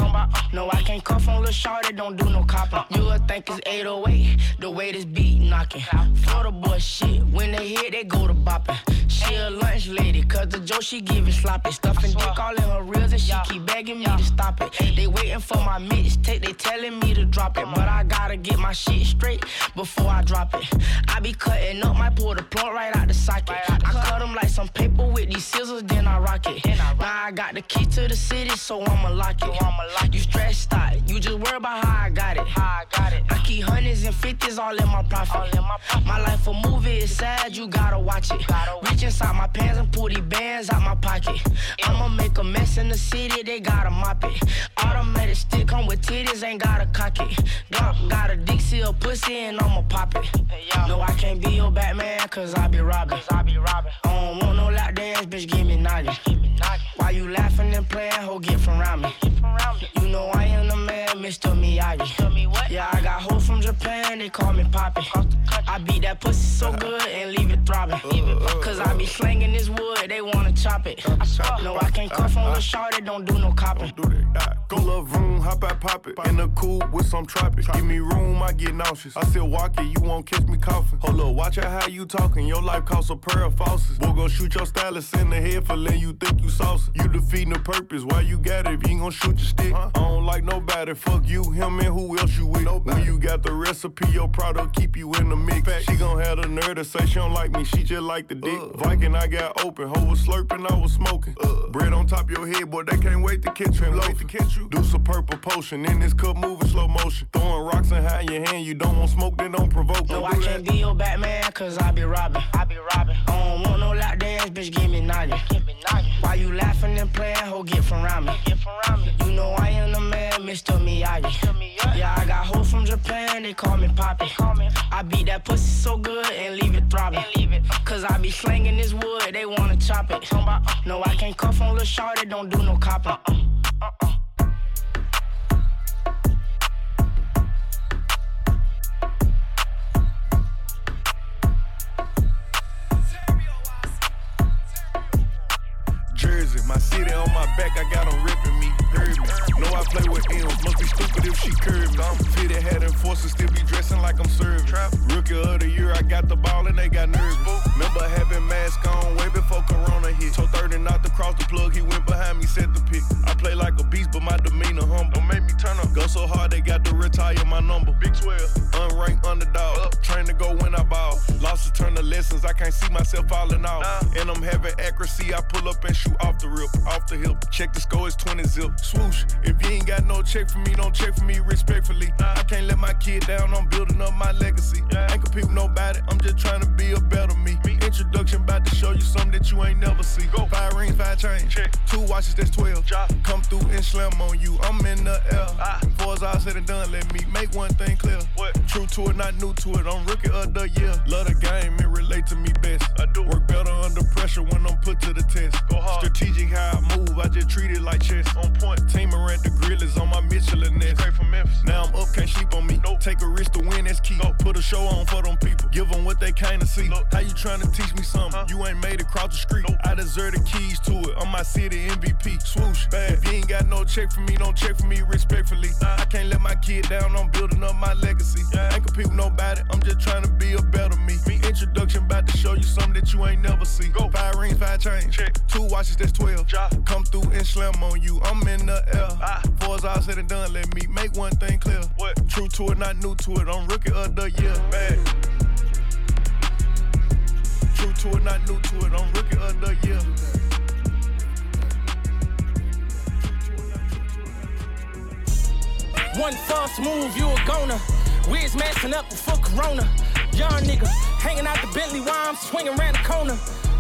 No, I can't cuff on Lil Shorty, don't do no copping. You would think it's 808, the way this beat knocking. Florida boy shit, when they hit, they go to bopping. She a lunch lady, cause the Joe she give it sloppy. Stuffing dick all in her reels and she keep begging me to stop it. They waiting for my mixtape, they telling me to drop it. But I gotta get my shit straight before I drop it. I be cutting up, might pull the plug right out the socket. I cut them like some paper with these scissors, then I rock it. Now I got the key to the city, so I'ma lock it. You stressed out, you just worry about how I got it. I keep hundreds and fifties all in my profit. My life a movie, it's sad, you gotta watch it. Reach inside my pants and pull these bands out my pocket. I'ma make a mess in the city, they gotta mop it. Automatic stick come with titties, ain't gotta cock it. Got, got a dick seal pussy and I'ma pop it. No, I can't be your Batman, cause I be robbing. I be robbing. I don't want no lap dance, bitch, give me knowledge. Why you laughing and playing, ho, get from around me. You know I the man, Mr. Miyagi. Yeah, I got hoes from Japan, they call me Poppy. I beat that pussy so good and leave it throbbing. Cause I be slanging this wood, they wanna chop it. No, I can't cuff on Lil uh-huh. Shorty, don't do no copping. Go love room, hop out, pop it. In the coupe with some tropic. Give me room, I get nauseous. I still walk it, you won't catch me coughing. Hold up, watch out how you talking. Your life costs a pair of faucets. Boy, go shoot your stylist in the head for letting you think you saucy. You defeating the purpose. Why you got it if you ain't gon' shoot your stick? I don't like nobody. Fuck you, him, and who else you with. When you got the recipe, your product keep you in the mix. She gon' have the nerve to say she don't like me. She just like the dick. Uh. Viking, I got open. Ho was slurping, I was smoking. Uh. Bread on top your head, boy, they can't wait to catch you. Wait to catch you. Do some purple potion in this cup, moving slow motion. Throwing rocks and high your hand. You don't want smoke, then don't provoke. No, Don't I can't be your Batman, cause I be robbing. I be robbing. I don't want no lap dance, bitch, give me knowledge. Why you laughing and playing, ho, get from around me. You know I am the man, Mr. Miyagi. Yeah, I got hoes from Japan, they call me Poppy. I beat that pussy so good and leave it throbbing. Cause I be slanging this wood, they wanna chop it. Uh, no, I can't cuff on Lil Shorty, don't do no copping. Uh, uh, My city on my back, I got them ripping me. Heard me. Know I play with M's. Must be stupid if she curved. I'm fitted, had enforcers, still be dressing like I'm serving. Rookie of the year, I got the ball and they got nervous. Remember having mask on way before Corona hit. Told 30 not to cross the plug, he went behind me, set the pick. I play like a beast, but my demeanor humble. Don't make me turn up. Go so hard, they got to retire my number. Big 12, unranked underdog. Up. Train to go when I ball. Losses turn to lessons, I can't see myself falling off. Nah. And I'm having accuracy, I pull up and shoot off the rip, off the hip. Check the score, it's 20 zip. Swoosh, if you ain't got no check for me, don't check for me respectfully. I can't let my kid down, I'm building up my legacy. Ain't compete with nobody, I'm just trying to be a better me. me. Introduction about to show you something that you ain't never see. Go. Five rings, five chains. Check. Two watches, that's 12. Drop. Come through and slam on you, I'm in the. Ah. Before it's all said and done, let me make one thing clear. What? True to it, not new to it, I'm rookie of the year. Love the game, it relate to me best. I do. Work better under pressure when I'm put to the test. Go hard. Strategic how I move, I just treat it like chess. On point. Team around the grill is on my Michelin nest. Straight from Memphis. Now I'm up, can't sleep on me. Nope. Take a risk to win, that's key. Nope. Put a show on for them people. Give them what they kinda see. Look. How you trying to teach me something? Huh? You ain't made it cross the street. Nope. I deserve the keys to it. I'm my city MVP. Swoosh. Bad. If you ain't got no check for me, don't check for me respectfully. Nah. I can't let my kid down, I'm building up my legacy. Yeah. Ain't compete with nobody, I'm just trying to be a better me. Me introduction about to show you something that you ain't never see. Go. Five rings, five chains. Check. Two watches, that's 12. Drop. Come through and slam on you, I'm in the air. Ah. Before it's all said and done, let me make one thing clear. What? True to it, not new to it, I'm rookie of the year. Bad. True to it, not new to it, I'm rookie of the year. One false move, you a goner. Wiz messing up before Corona. Young nigga, hanging out the Bentley while I'm swinging around the corner.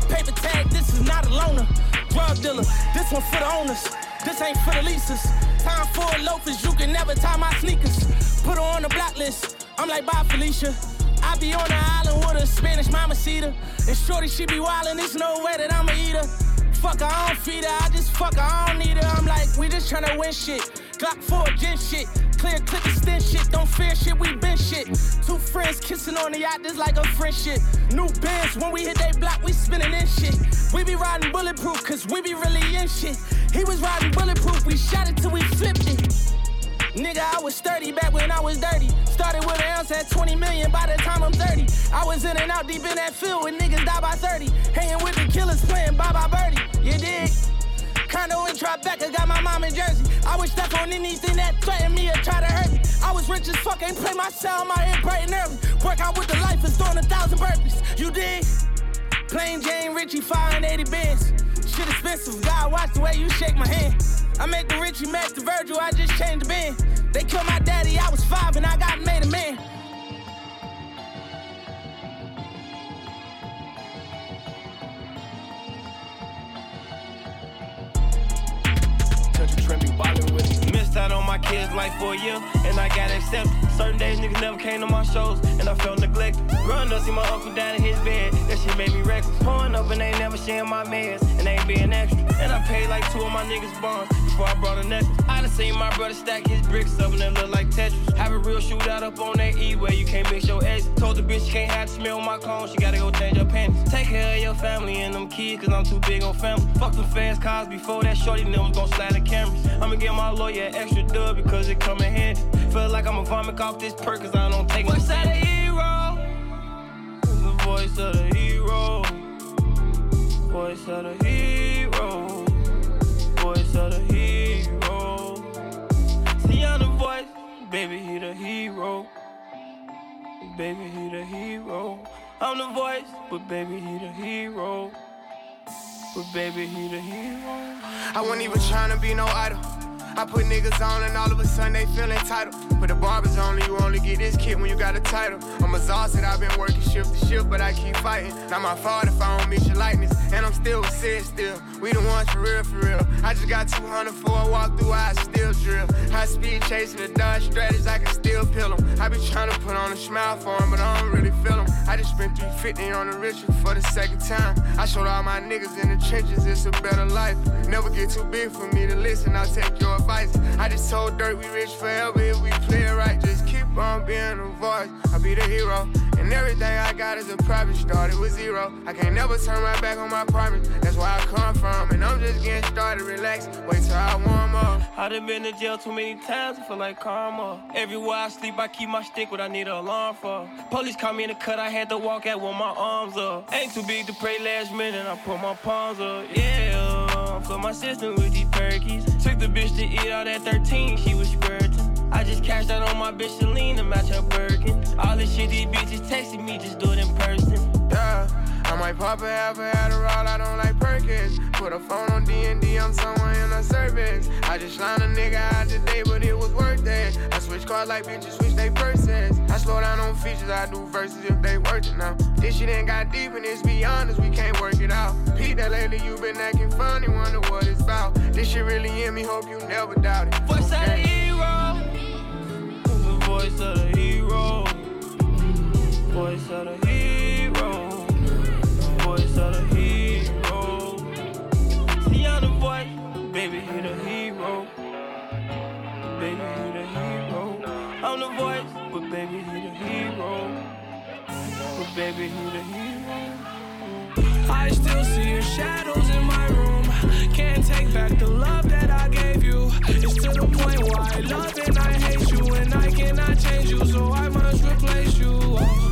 Paper tag, this is not a loaner. Drug dealer, this one for the owners. This ain't for the leases. Time for loafers, you can never tie my sneakers. Put her on the blacklist. I'm like, bye, Felicia. I be on the island with a Spanish mama cedar. And shorty, she be wildin', there's no way that I'ma eat her. Fuck her, I don't feed her, I just fuck her, I don't need her. I'm like, we just tryna win shit. Glock 4 gen shit. Clear clip extend shit. Don't fear shit, we been shit. Two friends kissing on the yacht, this like a friendship. New bands, when we hit they block, we spinning in shit. We be riding bulletproof, cause we be really in shit. He was riding bulletproof, we shot it till we flipped it. Nigga, I was 30 back when I was dirty. Started with an ounce at 20 million by the time I'm 30. I was in and out deep in that field when niggas die by 30. Hanging with the killers playing bye bye birdie. You dig? Condo in Tribeca, got my mom in Jersey. I was stuck on anything that threatened me or try to hurt me. I was rich as fuck, ain't play my sound, my head bright and early. Work out with the life is doing a thousand burpees. You dig? Plain Jane Richie, 580 bands. Shit expensive, God watch the way you shake my hand. I make the Richie match the Virgil, I just changed the band. They killed my daddy, I was five and I got made a man. Missed out on my kids' life for a year, and I got accepted. Certain days niggas never came to my shows, and I felt neglected. Growing up, see my uncle down in his bed, that shit made me reckless. Pouring up and they never sharing my meds, and they ain't being extra. And I paid like two of my niggas' bonds before I brought a necklace. I done seen my brother stack his bricks up and they look like Tetris. Have a real shootout up on that E where you can't mix your eggs. Told the bitch she can't have the smell my clothes, she gotta go change her panties. Take care of your family and them kids, cause I'm too big on family. Fuck them fast cars before that shorty them was gon' slide the cameras. I'ma get my lawyer extra dub because it come in handy. Feel like I'ma vomit off this perk cause I don't take Voice of the hero. The voice of the hero. Voice of the hero. Voice of the hero. See, I'm the voice. Baby, he the hero. Baby, he the hero. I'm the voice, but baby, he the hero. But baby, he the hero. I wasn't even trying to be no idol. I put niggas on and all of a sudden they feel entitled. But the barbers only, you only get this kid when you got a title. I'm exhausted, I've been working shift to shift, but I keep fighting. Not my fault if I don't miss your likeness. And I'm still sit still. We the ones for real, for real. I just got 200 for a walk through, I still drill. High speed chasing the Dodge strategies, I can still peel them. I be trying to put on a smile for them, but I don't really feel them. I just spent 350 on the ritual for the second time. I showed all my niggas in the trenches, it's a better life. Never get too big for me to listen, I'll take your advice. I just told Durk we rich forever if we play it right. Just keep on being a voice. I'll be the hero. And everything I got is a private started with zero. I can't never turn my back on my promise. That's where I come from. And I'm just getting started. Relax. Wait till I warm up. I done been in jail too many times, I feel like karma. Everywhere I sleep, I keep my stick, what I need an alarm for. Police caught me in the cut, I had to walk out with my arms up. Ain't too big to pray last minute, I put my palms up. Yeah, fill my system with these perkies. Took the bitch to eat out at 13, she was squirting. I just cashed out on my bitch to match her Birkin. All this shit these bitches texting me, just do it in person. Yeah. I might pop a half a Adderall, I don't like Perkins. Put a phone on D&D, I'm somewhere in the service. I just lined a nigga out today, but it was worth it. I switch cars like bitches switch they purses. I slow down on features, I do verses if they worth it now. This shit ain't got deep and it's beyond us, we can't work it out. Pete, that lately you been acting funny, wonder what it's about. This shit really in me, hope you never doubt it. Voice of the hero. The voice of the hero. Voice of the hero. Voice of the hero. See I'm the voice, baby, he the hero. Baby, he the hero. I'm the voice, but baby, he the hero. But baby, he the hero. I still see your shadows in my room. Can't take back the love that I gave you. It's to the point where I love and I hate you, and I cannot change you, so I must replace you. Oh,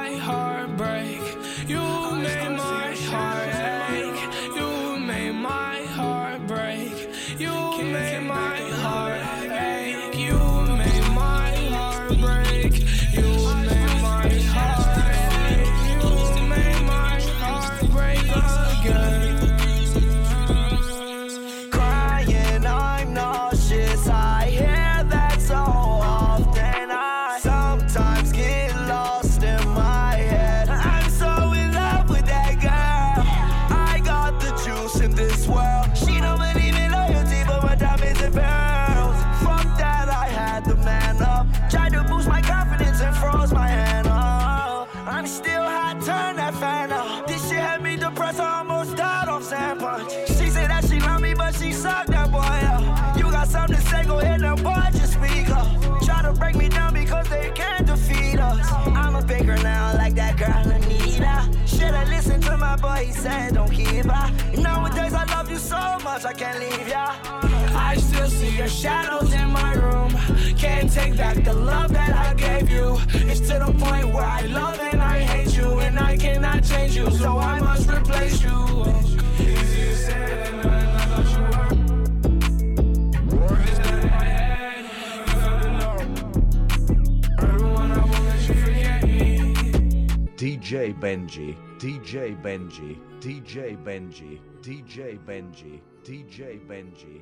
shadows in my room. Can't take back the love that I gave you. It's to the point where I love and I hate you, and I cannot change you, so I must replace you. DJ Benji, DJ Benji, DJ Benji, DJ Benji, DJ Benji,